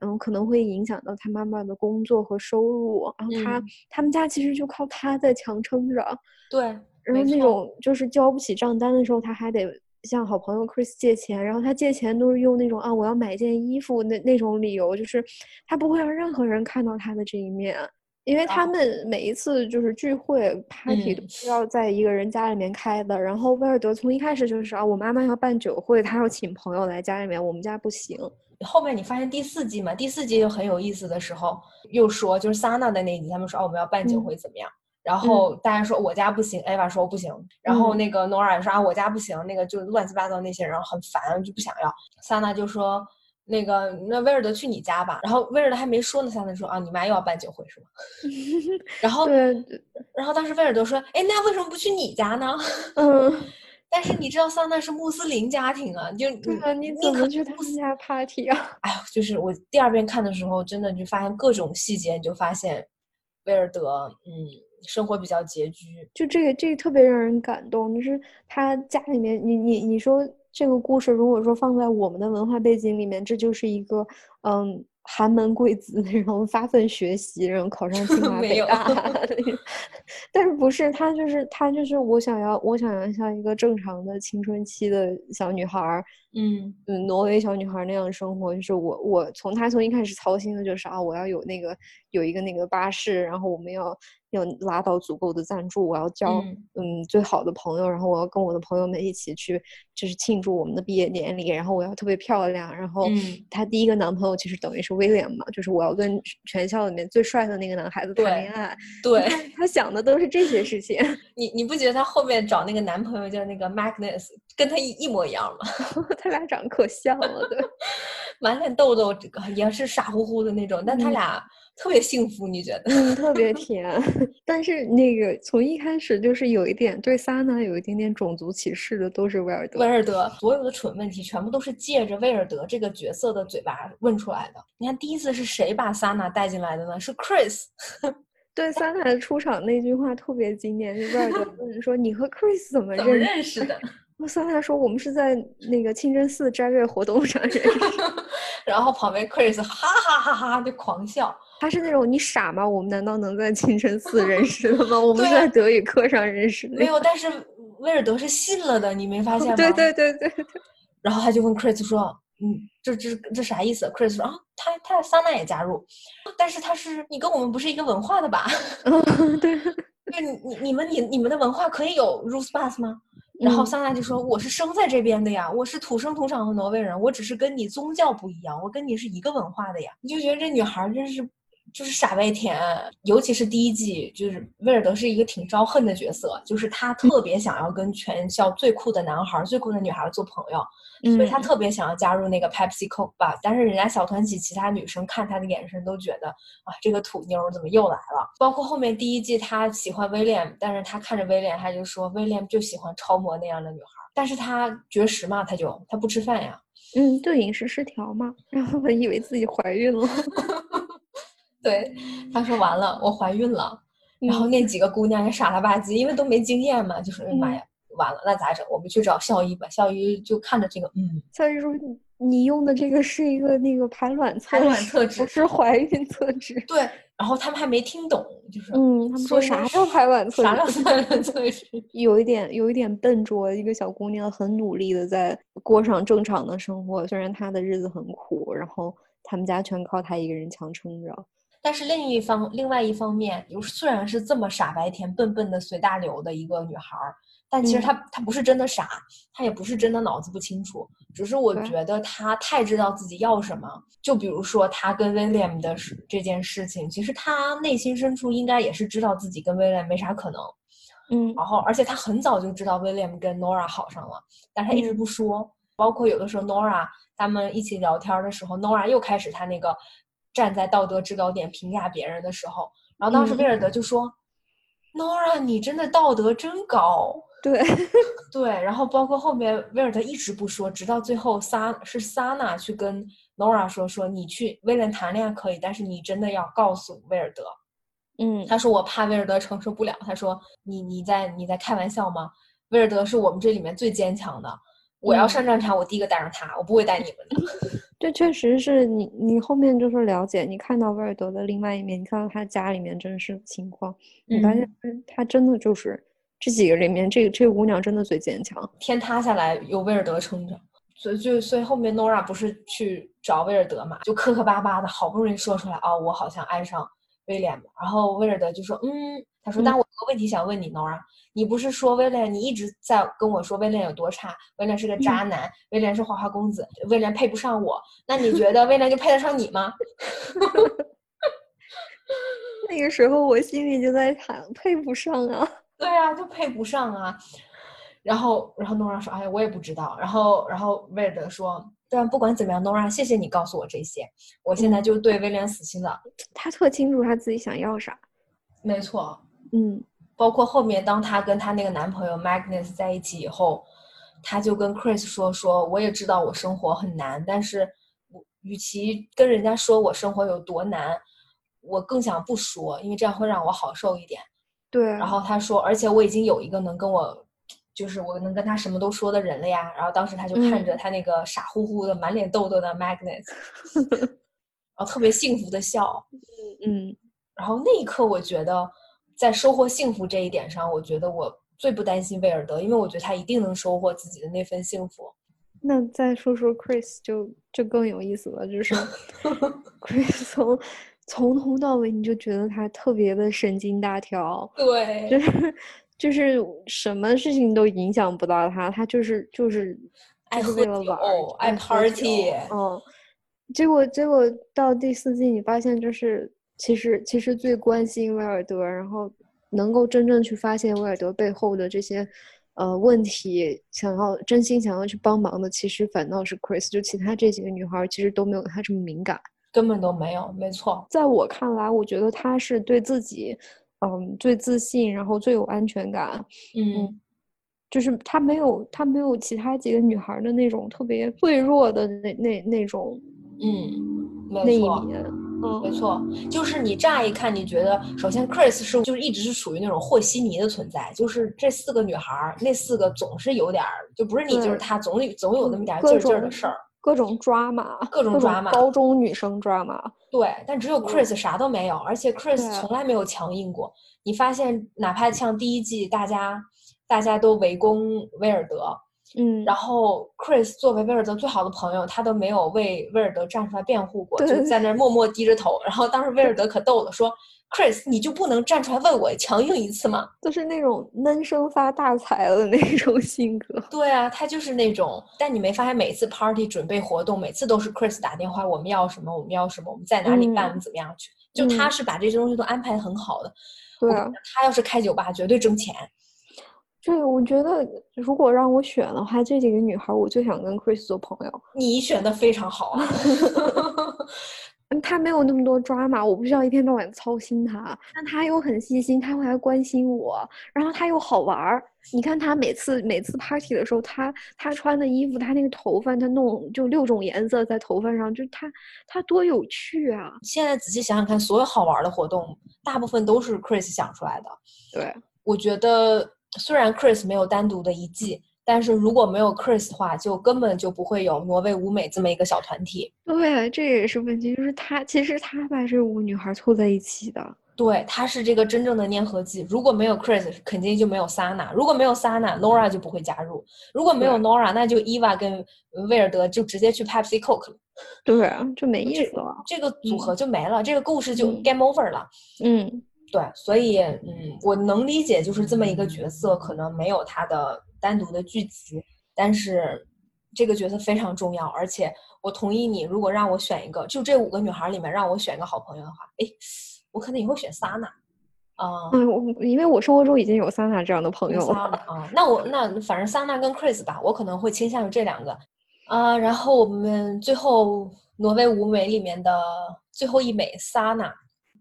Speaker 3: 然后可能会影响到他妈妈的工作和收入。然后他他们家其实就靠他在强撑着。
Speaker 2: 对，
Speaker 3: 然后那种就是交不起账单的时候，他还得。向好朋友 Chris 借钱，然后他借钱都是用那种啊，我要买件衣服那那种理由，就是他不会让任何人看到他的这一面，因为他们每一次就是聚会 party 都是要在一个人家里面开的。然后威尔德从一开始就是啊，我妈妈要办酒会，她要请朋友来家里面，我们家不行。
Speaker 2: 后面你发现第四季嘛，第四季就很有意思的时候，又说就是 Sana 的那一集，他们说啊，我们要办酒会怎么样？然后大家说我家不行，Ava 说不行，然后那个 Nora 说啊我家不行，那个就乱七八糟那些人很烦，就不想要。Sana 就说那个那威尔德去你家吧。然后威尔德还没说呢，桑娜说啊，你妈又要办酒会是吗？然后
Speaker 3: 对，
Speaker 2: 然后当时威尔德说，哎，那为什么不去你家呢？[laughs]
Speaker 3: 嗯，
Speaker 2: 但是你知道桑娜是穆斯林家庭啊，就
Speaker 3: 对啊，你怎
Speaker 2: 可
Speaker 3: 么去他们家 party 啊？[laughs]
Speaker 2: 哎呦，就是我第二遍看的时候，真的就发现各种细节，你就发现威尔德，嗯，生活比较拮据，
Speaker 3: 就这个这个特别让人感动，就是他家里面，你你你说这个故事，如果说放在我们的文化背景里面，这就是一个嗯寒门贵子，然后发奋学习，然后考上清华 [laughs] 北大，但是不是他就是他就是我想要我想要像一个正常的青春期的小女孩儿，
Speaker 2: 嗯。
Speaker 3: 嗯，挪威小女孩儿那样生活，就是我我从她从一开始操心的就是啊，我要有那个有一个那个巴士，然后我们要要拉到足够的赞助，我要交
Speaker 2: 嗯。
Speaker 3: 嗯最好的朋友，然后我要跟我的朋友们一起去就是庆祝我们的毕业典礼，然后我要特别漂亮，然后
Speaker 2: 嗯。
Speaker 3: 她第一个男朋友其实等于是威廉嘛，就是我要跟全校里面最帅的那个男孩子谈恋爱，
Speaker 2: 对
Speaker 3: 她她想的都是这些事情，[laughs]
Speaker 2: 你你不觉得她后面找那个男朋友叫那个 Magnus，跟他一一模一样吗？[laughs]
Speaker 3: 他俩长得可像了，对。[laughs]
Speaker 2: 满脸痘痘，这个也是傻乎乎的那种，但他
Speaker 3: 嗯。
Speaker 2: 俩特别幸福，你觉得？
Speaker 3: 嗯，特别甜，[laughs] 但是那个从一开始就是有一点对萨娜有一点点种族歧视的，都是威尔德
Speaker 2: 威。尔德所有的蠢问题全部都是借着威尔德这个角色的嘴巴问出来的。你看，第一次是谁把萨娜带进来的呢？是 Chris。[laughs]
Speaker 3: 对萨娜的出场那句话特别经典，就威尔德问说：“你和 Chris 怎么认
Speaker 2: 识的？
Speaker 3: 然后萨娜说：“我们是在那个清真寺斋月活动上认识。[laughs]
Speaker 2: 然后旁边 Chris 哈哈哈哈就狂笑。”
Speaker 3: 他是那种你傻吗？我们难道能在清真寺认识的吗？我们是在德语课上认识的。
Speaker 2: 没有，但是威尔德是信了的，你没发现吗？
Speaker 3: 对对对对对，[laughs]
Speaker 2: 然后他就问 Chris 说：“嗯，这这这啥意思？”Chris 说：“啊，他他桑娜也加入，但是他是你跟我们不是一个文化的吧？
Speaker 3: 嗯 [laughs] 对，
Speaker 2: 对，你你你们你你们的文化可以有 r u s bus 吗？”然后
Speaker 3: 嗯
Speaker 2: 桑娜就说：“我是生在这边的呀，我是土生土长的挪威人，我只是跟你宗教不一样，我跟你是一个文化的呀。”你就觉得这女孩儿真是就是傻白甜，尤其是第一季，就是威尔德是一个挺招恨的角色，就是他特别想要跟全校最酷的男孩儿、最酷的女孩儿做朋友，所以他
Speaker 3: 嗯
Speaker 2: 特别想要加入那个 Pepsi Coke 吧，但是人家小团体其他女生看他的眼神都觉得啊，这个土妞怎么又来了？包括后面第一季他喜欢威廉，但是他看着威廉，他就说威廉就喜欢超模那样的女孩儿，但是他绝食嘛，他就他不吃饭呀。
Speaker 3: 嗯，就饮食失调嘛，然后我以为自己怀孕了。[laughs]
Speaker 2: 对，他说完了，我怀孕了。然后
Speaker 3: 嗯
Speaker 2: 那几个姑娘也傻了吧唧，因为都没经验嘛，就说哎妈呀，完了，那咋整？我们去找校医吧。校医就看着这个，嗯，
Speaker 3: 校医说你你用的这个是一个那个排卵测
Speaker 2: 排卵
Speaker 3: 试
Speaker 2: 测纸
Speaker 3: 不是怀孕测纸。
Speaker 2: 对。然后他们还没听懂，就是
Speaker 3: 嗯，他们说啥叫排卵测
Speaker 2: 啥叫
Speaker 3: 纸？
Speaker 2: 排卵测试？[laughs]
Speaker 3: 有一点有一点笨拙，一个小姑娘很努力的在过上正常的生活，虽然她的日子很苦，然后他们家全靠她一个人强撑着。
Speaker 2: 但是另一方，另外一方面，有虽然是这么傻白甜、笨笨的随大流的一个女孩儿，但其实
Speaker 3: 嗯
Speaker 2: 她她不是真的傻，她也不是真的脑子不清楚，只是我觉得她太知道自己要什么。就比如说她跟 William 的事这件事情，其实她内心深处应该也是知道自己跟 William 没啥可能，
Speaker 3: 嗯
Speaker 2: 然后而且她很早就知道 William 跟 Nora 好上了，但她一直
Speaker 3: 嗯
Speaker 2: 不说。包括有的时候 Nora 他们一起聊天儿的时候，Nora 又开始她那个站在道德制高点评价别人的时候，然后当时
Speaker 3: 嗯
Speaker 2: 威尔德就说、：“Nora，你真的道德真高。[laughs] ”
Speaker 3: 对，
Speaker 2: 对，然后包括后面威尔德一直不说，直到最后萨是萨娜去跟 Nora 说说你去威廉谈恋爱可以，但是你真的要告诉威尔德。
Speaker 3: 嗯
Speaker 2: 他说我怕威尔德承受不了。他说你你在你在开玩笑吗？威尔德是我们这里面最坚强的，我要
Speaker 3: 嗯
Speaker 2: 上战场，我第一个带上他，我不会带你们的。
Speaker 3: 这确实是你你后面就是了解，你看到威尔德的另外一面，你看到他家里面真实的情况，你发现
Speaker 2: 嗯
Speaker 3: 他他真的就是这几个里面，这个这个姑娘真的最坚强。
Speaker 2: 天塌下来有威尔德撑着，所以就所以后面 Nora 不是去找威尔德嘛，就磕磕巴巴的，好不容易说出来啊、我好像爱上威廉了。然后威尔德就说，嗯，他说，
Speaker 3: 嗯
Speaker 2: 但我有个问题想问你，Nora，你不是说威廉，你一直在跟我说威廉有多差，威廉是个渣男，威廉是花花公子，威廉配不上我，那你觉得威廉就配得上你吗？[laughs]
Speaker 3: 那个时候我心里就在想，配不上啊。[laughs]
Speaker 2: 对啊，就配不上啊。然后，然后诺拉说：“哎呀，我也不知道。”然后，然后威尔德说：“但不管怎么样，Nora，谢谢你告诉我这些，我现在就对威廉死心了。
Speaker 3: 他特清楚他自己想要啥。
Speaker 2: 没错，
Speaker 3: 嗯，
Speaker 2: 包括后面当她跟她那个男朋友 Magnus 在一起以后，她就跟 Chris 说说，我也知道我生活很难，但是我与其跟人家说我生活有多难，我更想不说，因为这样会让我好受一点。
Speaker 3: 对。
Speaker 2: 然后她说，而且我已经有一个能跟我。就是我能跟他什么都说的人了呀，然后当时他就看着他那个傻乎乎的、满脸痘痘的 Magnus，[laughs] 然后特别幸福的笑，
Speaker 3: 嗯嗯，
Speaker 2: 然后那一刻我觉得在收获幸福这一点上，我觉得我最不担心威尔德，因为我觉得他一定能收获自己的那份幸福。[laughs]
Speaker 3: 那再说说 Chris 就就更有意思了，就是 [laughs] Chris 从从头到尾你就觉得他特别的神经大条，
Speaker 2: 对，
Speaker 3: 就是。就是什么事情都影响不到他，他就是就是
Speaker 2: 爱
Speaker 3: 喝酒，
Speaker 2: 爱 party，
Speaker 3: 嗯，结果结果到第四季，你发现就是其实其实最关心威尔德，然后能够真正去发现威尔德背后的这些呃问题，想要真心想要去帮忙的，其实反倒是 Chris，就其他这几个女孩其实都没有她这么敏感，
Speaker 2: 根本都没有，没错，
Speaker 3: 在我看来，我觉得她是对自己。嗯，最自信，然后最有安全感。
Speaker 2: 嗯，
Speaker 3: 就是她没有，她没有其他几个女孩的那种特别脆弱的那那那种，
Speaker 2: 嗯，
Speaker 3: 那一面。
Speaker 2: 嗯，没错，就是你乍一看，你觉得首先 Chris 是就是一直是属于那种和稀泥的存在，就是这四个女孩，那四个总是有点儿，就不是你就是他，总有总有那么点劲劲儿的事儿。
Speaker 3: 各种抓马，
Speaker 2: 各种抓马，
Speaker 3: 高中女生抓马。
Speaker 2: 对，但只有 Chris 啥都没有，而且 Chris 从来没有强硬过。你发现，哪怕像第一季，大家大家都围攻威尔德，
Speaker 3: 嗯，
Speaker 2: 然后 Chris 作为威尔德最好的朋友，他都没有为威尔德站出来辩护过，就在那默默低着头。然后当时威尔德可逗了，说。Chris，你就不能站出来问我强硬一次吗？
Speaker 3: 就是那种闷声发大财的那种性格。
Speaker 2: 对啊，他就是那种。但你没发现，每次 party 准备活动，每次都是 Chris 打电话，我们要什么，我们要什么，我们在哪里办，怎么样去？就他是把这些东西都安排的很好的。
Speaker 3: 对
Speaker 2: 啊，他要是开酒吧，绝对挣钱。
Speaker 3: 对，我觉得如果让我选的话，这几个女孩，我最想跟 Chris 做朋友。
Speaker 2: 你选的非常好啊。[laughs]
Speaker 3: 他没有那么多抓马，我不需要一天到晚操心他。但他又很细心，他会来关心我，然后他又好玩儿。你看他每次每次 party 的时候，他他穿的衣服，他那个头发，他弄就六种颜色在头发上，就他他多有趣啊！
Speaker 2: 现在仔细想想看，所有好玩的活动，大部分都是 Chris 想出来的。
Speaker 3: 对，
Speaker 2: 我觉得虽然 Chris 没有单独的一季。但是如果没有 Chris 的话，就根本就不会有挪威舞美这么一个小团体。
Speaker 3: 对，这也是问题，就是他其实他把这五个女孩凑在一起的。
Speaker 2: 对，他是这个真正的粘合剂。如果没有 Chris，肯定就没有 Sana。如果没有 Sana，Nora 就不会加入。如果没有 Nora，那就 Eva 跟威尔德就直接去 Pepsi Coke 了。
Speaker 3: 对，就没意思了。
Speaker 2: 这个组合就没了，这个故事就 game over 了。
Speaker 3: 嗯，
Speaker 2: 对，所以嗯，我能理解，就是这么一个角色，可能没有他的。单独的剧集，但是这个角色非常重要，而且我同意你。如果让我选一个，就这五个女孩里面让我选一个好朋友的话，哎，我可能也会选萨娜。啊，
Speaker 3: 嗯，我因为我生活中已经有桑娜这样的朋友了。
Speaker 2: 啊，那我那反正桑娜跟 Chris 吧，我可能会倾向于这两个。啊，然后我们最后挪威舞美里面的最后一美萨娜，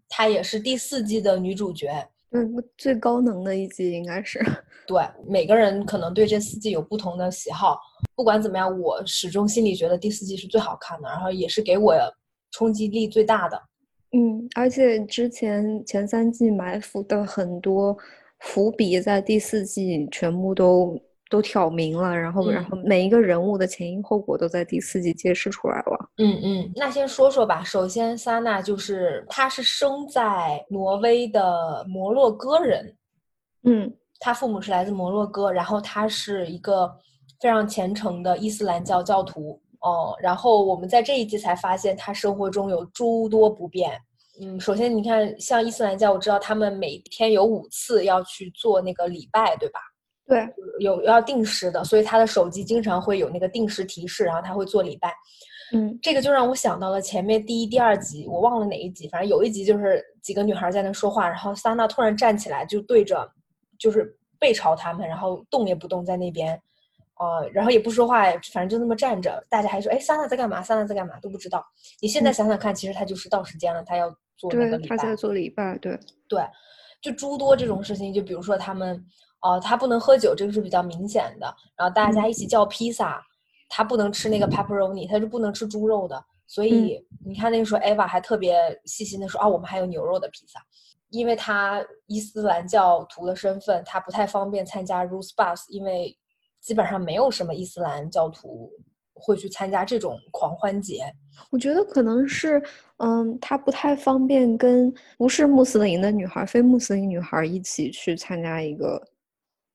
Speaker 2: 她也是第四季的女主角。
Speaker 3: 嗯，最高能的一季应该是。[laughs]
Speaker 2: 对，每个人可能对这四季有不同的喜好。不管怎么样，我始终心里觉得第四季是最好看的，然后也是给我冲击力最大的。
Speaker 3: 嗯，而且之前前三季埋伏的很多伏笔，在第四季全部都。都挑明了，然后，然后每一个人物的前因后果都在第四季揭示出来了。
Speaker 2: 嗯嗯，那先说说吧。首先，萨娜就是她是生在挪威的摩洛哥人，
Speaker 3: 嗯，
Speaker 2: 她父母是来自摩洛哥，然后她是一个非常虔诚的伊斯兰教教徒哦。然后我们在这一季才发现她生活中有诸多不便。嗯，首先你看，像伊斯兰教，我知道他们每天有五次要去做那个礼拜，对吧？
Speaker 3: 对，
Speaker 2: 有要定时的，所以他的手机经常会有那个定时提示，然后他会做礼拜。
Speaker 3: 嗯，
Speaker 2: 这个就让我想到了前面第一、第二集，我忘了哪一集，反正有一集就是几个女孩在那说话，然后桑娜突然站起来就对着，就是背朝他们，然后动也不动在那边，呃，然后也不说话，反正就那么站着，大家还说，哎，萨娜在干嘛？萨娜在干嘛？都不知道。你现在想想看，其实他就是到时间了，他要做那个
Speaker 3: 对，
Speaker 2: 礼拜。
Speaker 3: 他在做礼拜，对，
Speaker 2: 对，就诸多这种事情，就比如说他们，哦、他不能喝酒，这个是比较明显的。然后大家一起叫披萨，他不能吃那个 pepperoni，他是不能吃猪肉的。所以你看那个时候，Eva 还特别细心的说，啊，我们还有牛肉的披萨，因为他伊斯兰教徒的身份，他不太方便参加 Rus Bus，因为基本上没有什么伊斯兰教徒会去参加这种狂欢节。
Speaker 3: 我觉得可能是，嗯，他不太方便跟不是穆斯林的女孩、非穆斯林女孩一起去参加一个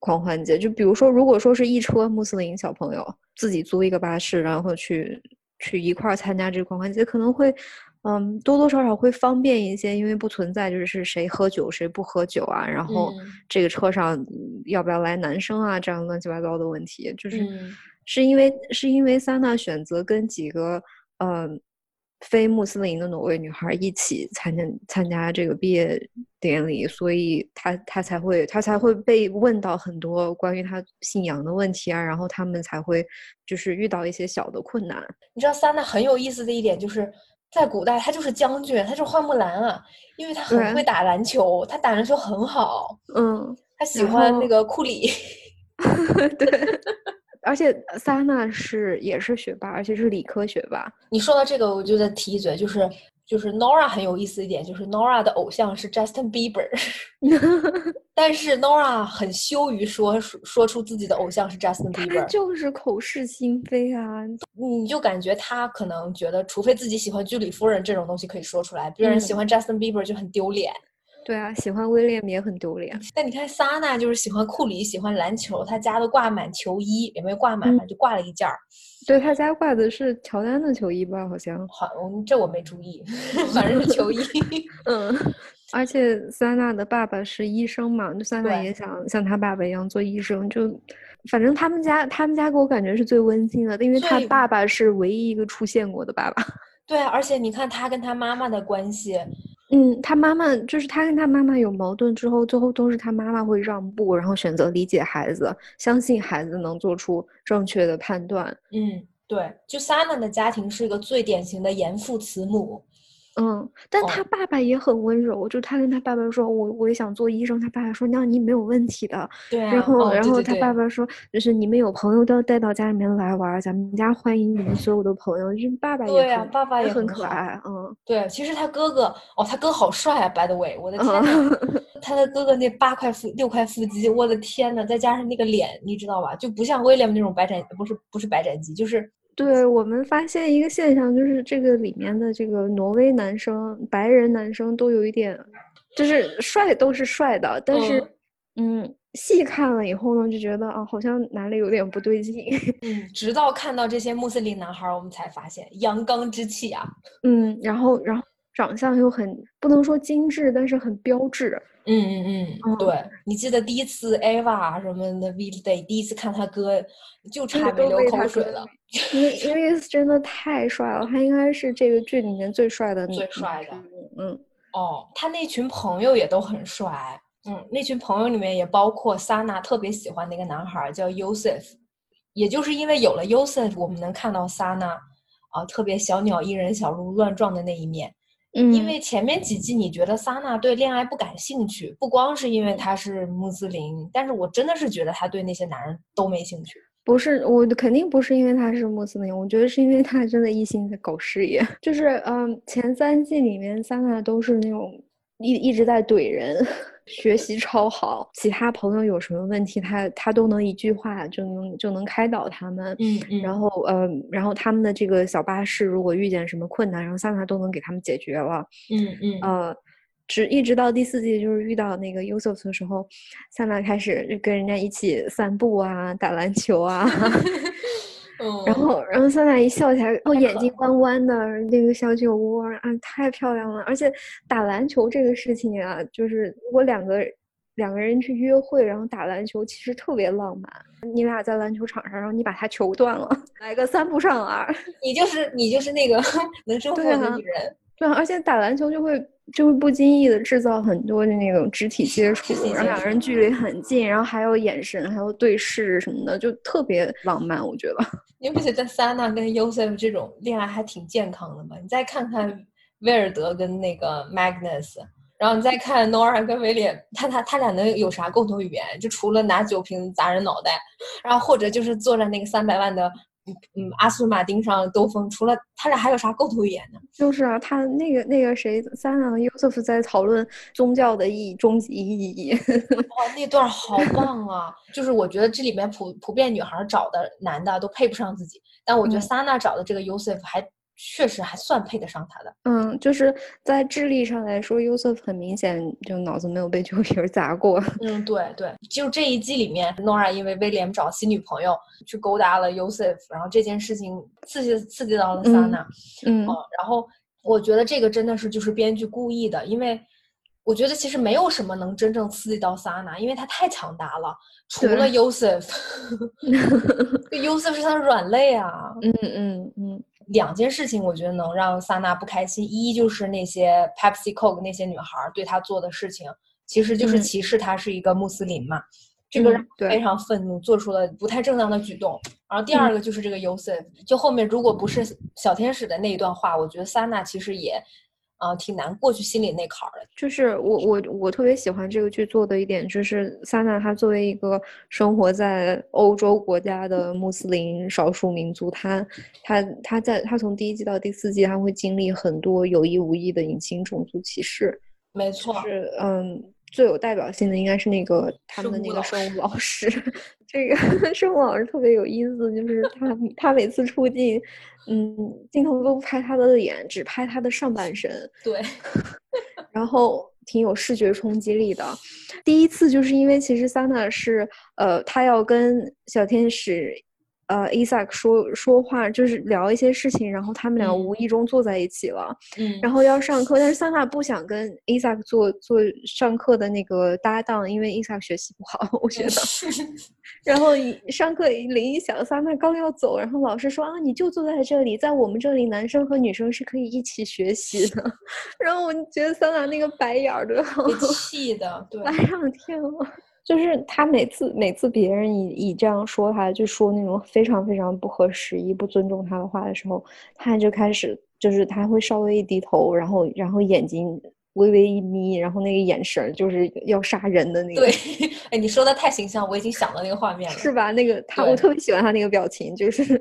Speaker 3: 狂欢节。就比如说，如果说是一车穆斯林小朋友自己租一个巴士，然后去去一块儿参加这个狂欢节，可能会，嗯，多多少少会方便一些，因为不存在就是谁喝酒谁不喝酒啊，然后
Speaker 2: 嗯
Speaker 3: 这个车上嗯要不要来男生啊，这样乱七八糟的问题，就是。
Speaker 2: 嗯
Speaker 3: 是因为是因为萨娜选择跟几个呃非穆斯林的挪威女孩一起参加参加这个毕业典礼，所以她她才会她才会被问到很多关于她信仰的问题啊，然后他们才会就是遇到一些小的困难。
Speaker 2: 你知道萨娜很有意思的一点就是，在古代他就是将军，他就是花木兰啊，因为他很会打篮球，他打篮球很好，
Speaker 3: 嗯，
Speaker 2: 他喜欢那个库里。[laughs]
Speaker 3: 对。而且萨娜是也是学霸，而且是理科学霸。
Speaker 2: 你说到这个，我就再提一嘴，就是就是 Nora 很有意思一点，就是 Nora 的偶像是 Justin Bieber，[laughs] 但是 Nora 很羞于说说说出自己的偶像是 Justin Bieber，
Speaker 3: 就是口是心非啊！
Speaker 2: 你就感觉他可能觉得，除非自己喜欢居里夫人这种东西可以说出来，别人喜
Speaker 3: 嗯
Speaker 2: 欢 Justin Bieber 就很丢脸。
Speaker 3: 对啊，喜欢威廉也很丢脸。
Speaker 2: 但你看萨娜就是喜欢库里，喜欢篮球，他家都挂满球衣，也没有挂满吧，就挂了一件儿。
Speaker 3: 对他家挂的是乔丹的球衣吧？好像。
Speaker 2: 好，我这我没注意，[laughs] 反正是球衣。[laughs]
Speaker 3: 嗯，而且萨娜的爸爸是医生嘛，就萨娜
Speaker 2: 对
Speaker 3: 也想像他爸爸一样做医生，就反正他们家他们家给我感觉是最温馨的，因为他爸爸是唯一一个出现过的爸爸。[laughs]
Speaker 2: 对啊，而且你看他跟他妈妈的关系，
Speaker 3: 嗯，他妈妈就是他跟他妈妈有矛盾之后，最后都是他妈妈会让步，然后选择理解孩子，相信孩子能做出正确的判断。
Speaker 2: 嗯，对，就 Simon 的家庭是一个最典型的严父慈母。
Speaker 3: 嗯，但
Speaker 2: 哦
Speaker 3: 他爸爸也很温柔，就他跟他爸爸说，我我也想做医生，他爸爸说，那你没有问题的。
Speaker 2: 对啊，
Speaker 3: 然后，
Speaker 2: 哦
Speaker 3: 然后他爸爸说，就是你们有朋友都要带到家里面来玩，咱们家欢迎你们所有的朋友。就是爸爸也
Speaker 2: 对啊
Speaker 3: 很
Speaker 2: 爸爸
Speaker 3: 也
Speaker 2: 也很
Speaker 3: 可爱，嗯，
Speaker 2: 对，其实他哥哥哦，他哥好帅啊！By the way，我的天他的哥哥那八块腹六块腹肌，我的天呐，再加上那个脸，你知道吧？就不像威廉那种白斩，不是不是白斩鸡，就是
Speaker 3: 对我们发现一个现象，就是这个里面的这个挪威男生、白人男生都有一点，就是帅都是帅的，但是，嗯，细看了以后呢，就觉得啊，好像哪里有点不对劲。[laughs]
Speaker 2: 嗯，直到看到这些穆斯林男孩儿，我们才发现阳刚之气啊。
Speaker 3: 嗯，然后，然后长相又很不能说精致，但是很标致。
Speaker 2: 嗯嗯嗯，
Speaker 3: 嗯
Speaker 2: 对，你记得第一次 Ava 什么的 V Day 第一次看他哥，就差没流口水了。
Speaker 3: 因为因为真的太帅了，他应该是这个剧里面最帅的
Speaker 2: 最帅的
Speaker 3: 嗯，
Speaker 2: 哦，他那群朋友也都很帅。嗯，那群朋友里面也包括萨娜特别喜欢的一个男孩儿叫 Yosef，也就是因为有了 Yosef，我们能看到萨娜啊特别小鸟依人、小鹿乱撞的那一面。因
Speaker 3: 嗯
Speaker 2: 为前面几季你觉得萨娜对恋爱不感兴趣，不光是因为她是穆斯林，但是我真的是觉得她对那些男人都没兴趣。
Speaker 3: 不是，我肯定不是因为他是穆斯林，我觉得是因为他真的一心在搞事业。[laughs] 就是嗯，前三季里面萨娜都是那种一一直在怼人，[laughs] 学习超好，其他朋友有什么问题，他他都能一句话就能就能开导他们。
Speaker 2: 嗯嗯
Speaker 3: 然后嗯，然后他们的这个小巴士如果遇见什么困难，然后萨娜都能给他们解决了。
Speaker 2: 嗯嗯
Speaker 3: 呃，直一直到第四季，就是遇到那个 Yusuf 的时候，萨娜开始就跟人家一起散步啊，打篮球啊，[laughs]
Speaker 2: 嗯，
Speaker 3: 然后然后萨娜一笑起来，[laughs] 哦，眼睛弯弯的，那个小酒窝啊，太漂亮了。而且打篮球这个事情啊，就是如果两个两个人去约会，然后打篮球，其实特别浪漫。你俩在篮球场上，然后你把他球断了，来个三步上篮。
Speaker 2: 你就是你就是那个 [laughs] 能生活
Speaker 3: 对啊
Speaker 2: 的女人。
Speaker 3: 对啊，而且打篮球就会就会不经意的制造很多的那种肢体接触，让两个人距离很近，然后还有眼神，还有对视什么的，就特别浪漫，我觉得。[laughs]
Speaker 2: 你不觉得 Sana 跟 Yosef 这种恋爱还挺健康的吗？你再看看威尔德跟那个 Magnus。然后你再看 Nora 跟威廉，他他他俩能有啥共同语言？就除了拿酒瓶砸人脑袋，然后或者就是坐在那个三百万的嗯嗯阿斯顿马丁上兜风，除了他俩还有啥共同语言呢？
Speaker 3: 就是啊，他那个那个谁，三和 Yusuf 在讨论宗教的意义、终极意义。
Speaker 2: 哇，那段好棒啊！就是我觉得这里面普普遍女孩找的男的都配不上自己，但我觉得 Sana 找的这个 Yusuf 还。确实还算配得上他的，
Speaker 3: 嗯，就是在智力上来说，Yusuf 很明显就脑子没有被酒瓶砸过。
Speaker 2: 嗯，对对，就这一季里面，Nora 因为威廉找新女朋友去勾搭了 Yusuf，然后这件事情刺激刺激到了 Sana，
Speaker 3: 嗯，
Speaker 2: 然后我觉得这个真的是就是编剧故意的，因为我觉得其实没有什么能真正刺激到 Sana，因为她太强大了，除了 Yusuf，Yusuf [laughs] 是她的软肋啊，
Speaker 3: 嗯嗯嗯。
Speaker 2: 两件事情，我觉得能让萨娜不开心。一就是那些 Pepsi Coke 那些女孩对她做的事情，其实就是歧视她是一个穆斯林嘛，这个让非常愤怒，做出了不太正当的举动。然后第二个就是这个 Yosef，就后面如果不是小天使的那一段话，我觉得萨娜其实也。啊，挺难过去心里那坎儿的。
Speaker 3: 就是我我我特别喜欢这个剧做的一点，就是萨娜她作为一个生活在欧洲国家的穆斯林少数民族，她她她在她从第一季到第四季，她会经历很多有意无意的隐形种族歧视。
Speaker 2: 没错，
Speaker 3: 是嗯，最有代表性的应该是那个他们的那个生物老师。这个 [laughs] 生活老师特别有意思，就是他他每次出镜。嗯，镜头都不拍他的脸，只拍他的上半身。
Speaker 2: 对，[laughs]
Speaker 3: 然后挺有视觉冲击力的。第一次就是因为其实 Sana 是呃，他要跟小天使。呃，Isaac 说说话就是聊一些事情，然后他们俩无意中坐在一起了，
Speaker 2: 嗯，
Speaker 3: 然后要上课，但是桑塔不想跟 Isaac 做做上课的那个搭档，因为 Isaac 学习不好，[laughs] 我觉得。[laughs] 然后上课铃一响，桑塔刚要走，然后老师说啊，你就坐在这里，在我们这里，男生和女生是可以一起学习的。[laughs] 然后我就觉得桑塔那个白眼儿都要
Speaker 2: 气的，对，
Speaker 3: 来上天了。就是他每次每次别人以以这样说他，就说那种非常非常不合时宜、不尊重他的话的时候，他就开始就是他会稍微一低头，然后然后眼睛微微一眯，然后那个眼神就是要杀人的那个。
Speaker 2: 对，[laughs] 哎，你说的太形象，我已经想到那个画面了。
Speaker 3: 是吧？那个他，我特别喜欢他那个表情，就是。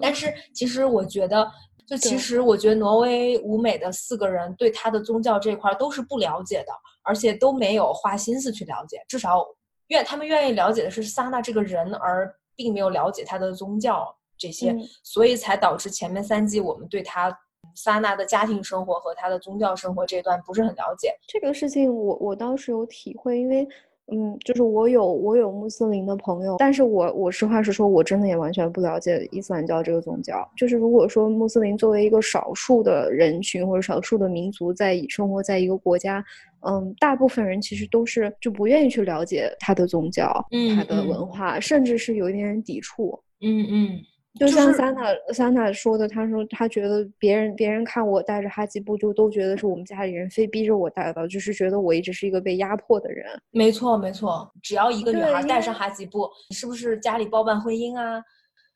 Speaker 2: 但是其实我觉得，就其实我觉得挪威舞美的四个人对他的宗教这块都是不了解的。而且都没有花心思去了解，至少愿他们愿意了解的是萨娜这个人，而并没有了解他的宗教这些，所以才导致前面三季我们对他萨娜的家庭生活和他的宗教生活这段不是很了解。
Speaker 3: 这个事情我我当时有体会，因为。嗯，就是我有我有穆斯林的朋友，但是我我实话实说，我真的也完全不了解伊斯兰教这个宗教。就是如果说穆斯林作为一个少数的人群或者少数的民族在生活在一个国家，嗯，大部分人其实都是就不愿意去了解他的宗教，
Speaker 2: 嗯，
Speaker 3: 他的文化，甚至是有一点点抵触，
Speaker 2: 嗯嗯。
Speaker 3: 就像桑塔桑塔说的，他说他觉得别人别人看我带着哈吉布，就都觉得是我们家里人非逼着我带的，就是觉得我一直是一个被压迫的人。
Speaker 2: 没错没错，只要一个女孩带上哈吉布，你是不是家里包办婚姻啊？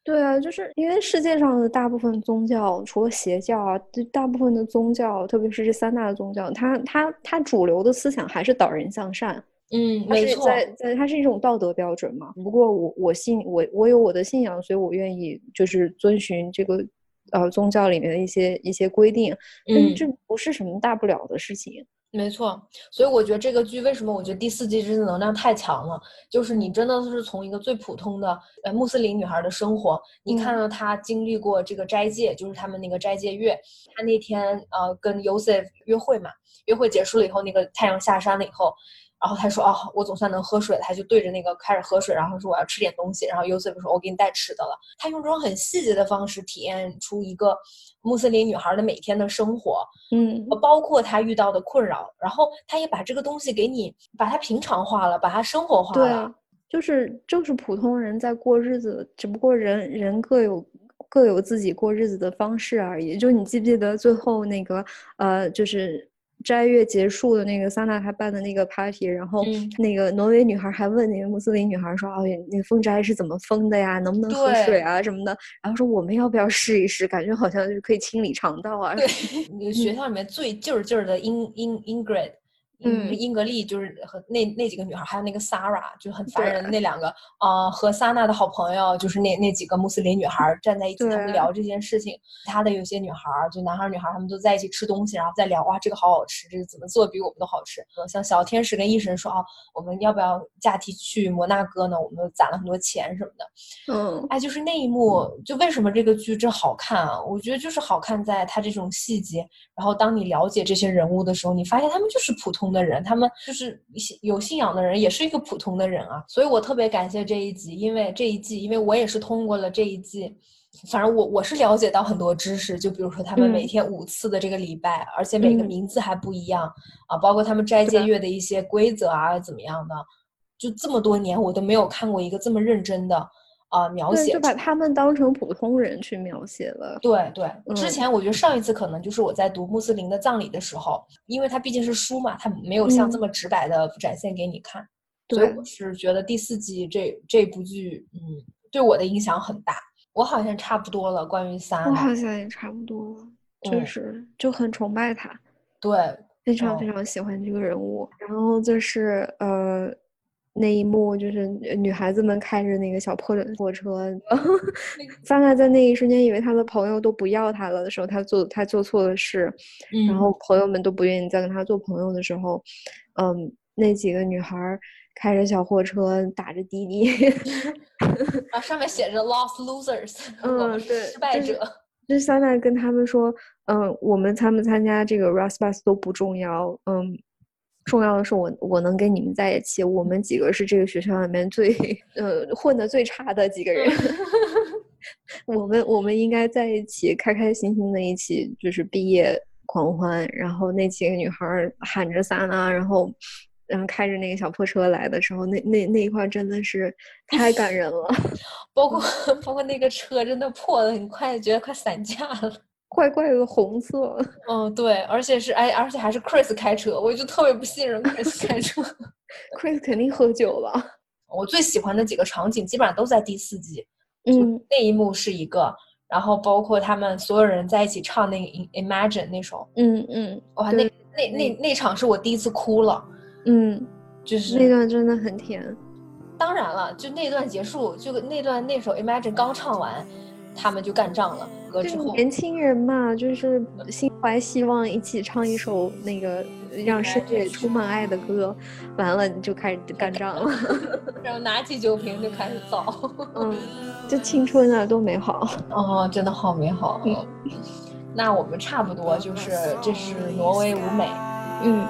Speaker 3: 对啊，就是因为世界上的大部分宗教，除了邪教啊，大部分的宗教，特别是这三大的宗教，它它它主流的思想还是导人向善。
Speaker 2: 嗯，没错，
Speaker 3: 在在它是一种道德标准嘛。不过我我信我我有我的信仰，所以我愿意就是遵循这个呃宗教里面的一些一些规定。
Speaker 2: 嗯，
Speaker 3: 这不是什么大不了的事情。
Speaker 2: 没错，所以我觉得这个剧为什么我觉得第四季真的能量太强了，就是你真的是从一个最普通的呃穆斯林女孩的生活，你看到她经历过这个斋戒，就是他们那个斋戒月，她那天呃跟 Yosef 约会嘛，约会结束了以后，那个太阳下山了以后。然后他说：“哦，我总算能喝水了。”他就对着那个开始喝水，然后说：“我要吃点东西。”然后 Yosef 说：“我给你带吃的了。”他用这种很细节的方式体验出一个穆斯林女孩的每天的生活，
Speaker 3: 嗯，
Speaker 2: 包括她遇到的困扰。然后他也把这个东西给你，把它平常化了，把它生活化了。
Speaker 3: 对，就是就是普通人在过日子，只不过人人各有。各有自己过日子的方式而已。就你记不记得最后那个呃，就是斋月结束的那个桑娜还办的那个 party，然后那个挪威女孩还问那个穆斯林女孩说：“哦，那个封斋是怎么封的呀？能不能喝水啊什么的？”然后说：“我们要不要试一试？感觉好像就是可以清理肠道啊。”
Speaker 2: 对，学校里面最劲儿劲儿的英英 Ingrid。嗯，英格丽就是和那那几个女孩，还有那个 Sarah，就很烦人的那两个，呃，和萨娜的好朋友，就是那那几个穆斯林女孩站在一起，他们聊这件事情。他的有些女孩，就男孩女孩，他们都在一起吃东西，然后再聊，哇，这个好好吃，这个怎么做比我们都好吃。像小天使跟医神说，啊，我们要不要假期去摩纳哥呢？我们攒了很多钱什么的。
Speaker 3: 嗯，
Speaker 2: 哎，就是那一幕，就为什么这个剧这好看啊？我觉得就是好看在它这种细节。然后当你了解这些人物的时候，你发现他们就是普通。的人，他们就是有信仰的人，也是一个普通的人啊。所以我特别感谢这一集，因为这一季，因为我也是通过了这一季，反正我我是了解到很多知识。就比如说他们每天五次的这个礼拜，而且每个名字还不一样啊，包括他们斋戒月的一些规则啊，怎么样的？就这么多年，我都没有看过一个这么认真的。啊，描写
Speaker 3: 就把他们当成普通人去描写了。
Speaker 2: 对对，之前我觉得上一次可能就是我在读穆斯林的葬礼的时候，因为它毕竟是书嘛，它没有像这么直白的展现给你看。所以我是觉得第四季这这部剧，嗯，对我的影响很大。我好像差不多了，关于三，
Speaker 3: 我好像也差不多了，就是就很崇拜他，
Speaker 2: 对，
Speaker 3: 非常非常喜欢这个人物。然后就是呃。那一幕就是女孩子们开着那个小破货车，萨娜在那一瞬间以为她的朋友都不要她了的时候，她做她做错了事，然后朋友们都不愿意再跟她做朋友的时候，嗯，那几个女孩开着小货车打着滴滴，[laughs]
Speaker 2: 啊，上面写着 “lost losers”，[laughs]
Speaker 3: 嗯，对，
Speaker 2: 失败者。
Speaker 3: 就萨娜跟他们说，嗯，我们参不参加这个 Rasbus 都不重要，嗯。重要的是我我能跟你们在一起，我们几个是这个学校里面最呃混的最差的几个人，[laughs] [laughs] 我们我们应该在一起开开心心的一起就是毕业狂欢，然后那几个女孩喊着撒拉，然后然后开着那个小破车来的时候，那那那一块真的是太感人了，[laughs]
Speaker 2: 包括包括那个车真的破的很快，觉得快散架了。
Speaker 3: 怪怪的红色，[laughs]
Speaker 2: 嗯，对，而且是哎，而且还是 Chris 开车，我就特别不信任 Chris 开车。[laughs]
Speaker 3: Chris 肯定喝酒了。[laughs]
Speaker 2: 我最喜欢的几个场景基本上都在第四季，
Speaker 3: 嗯，
Speaker 2: 那一幕是一个，然后包括他们所有人在一起唱那个 Imagine 那首，
Speaker 3: 嗯嗯，
Speaker 2: 哇，那那那那场是我第一次哭了，
Speaker 3: 嗯，
Speaker 2: 就是
Speaker 3: 那段真的很甜。
Speaker 2: 当然了，就那段结束，就那段那首 Imagine 刚唱完，他们就干仗了。
Speaker 3: 年轻人嘛，就是心怀希望，一起唱一首那个让世界充满爱的歌，完了你就开始干仗了，[laughs]
Speaker 2: 然后拿起酒瓶就开始造，
Speaker 3: 嗯，这青春啊，多美好
Speaker 2: 哦，真的好美好。那我们差不多就是这是挪威舞美，
Speaker 3: 嗯。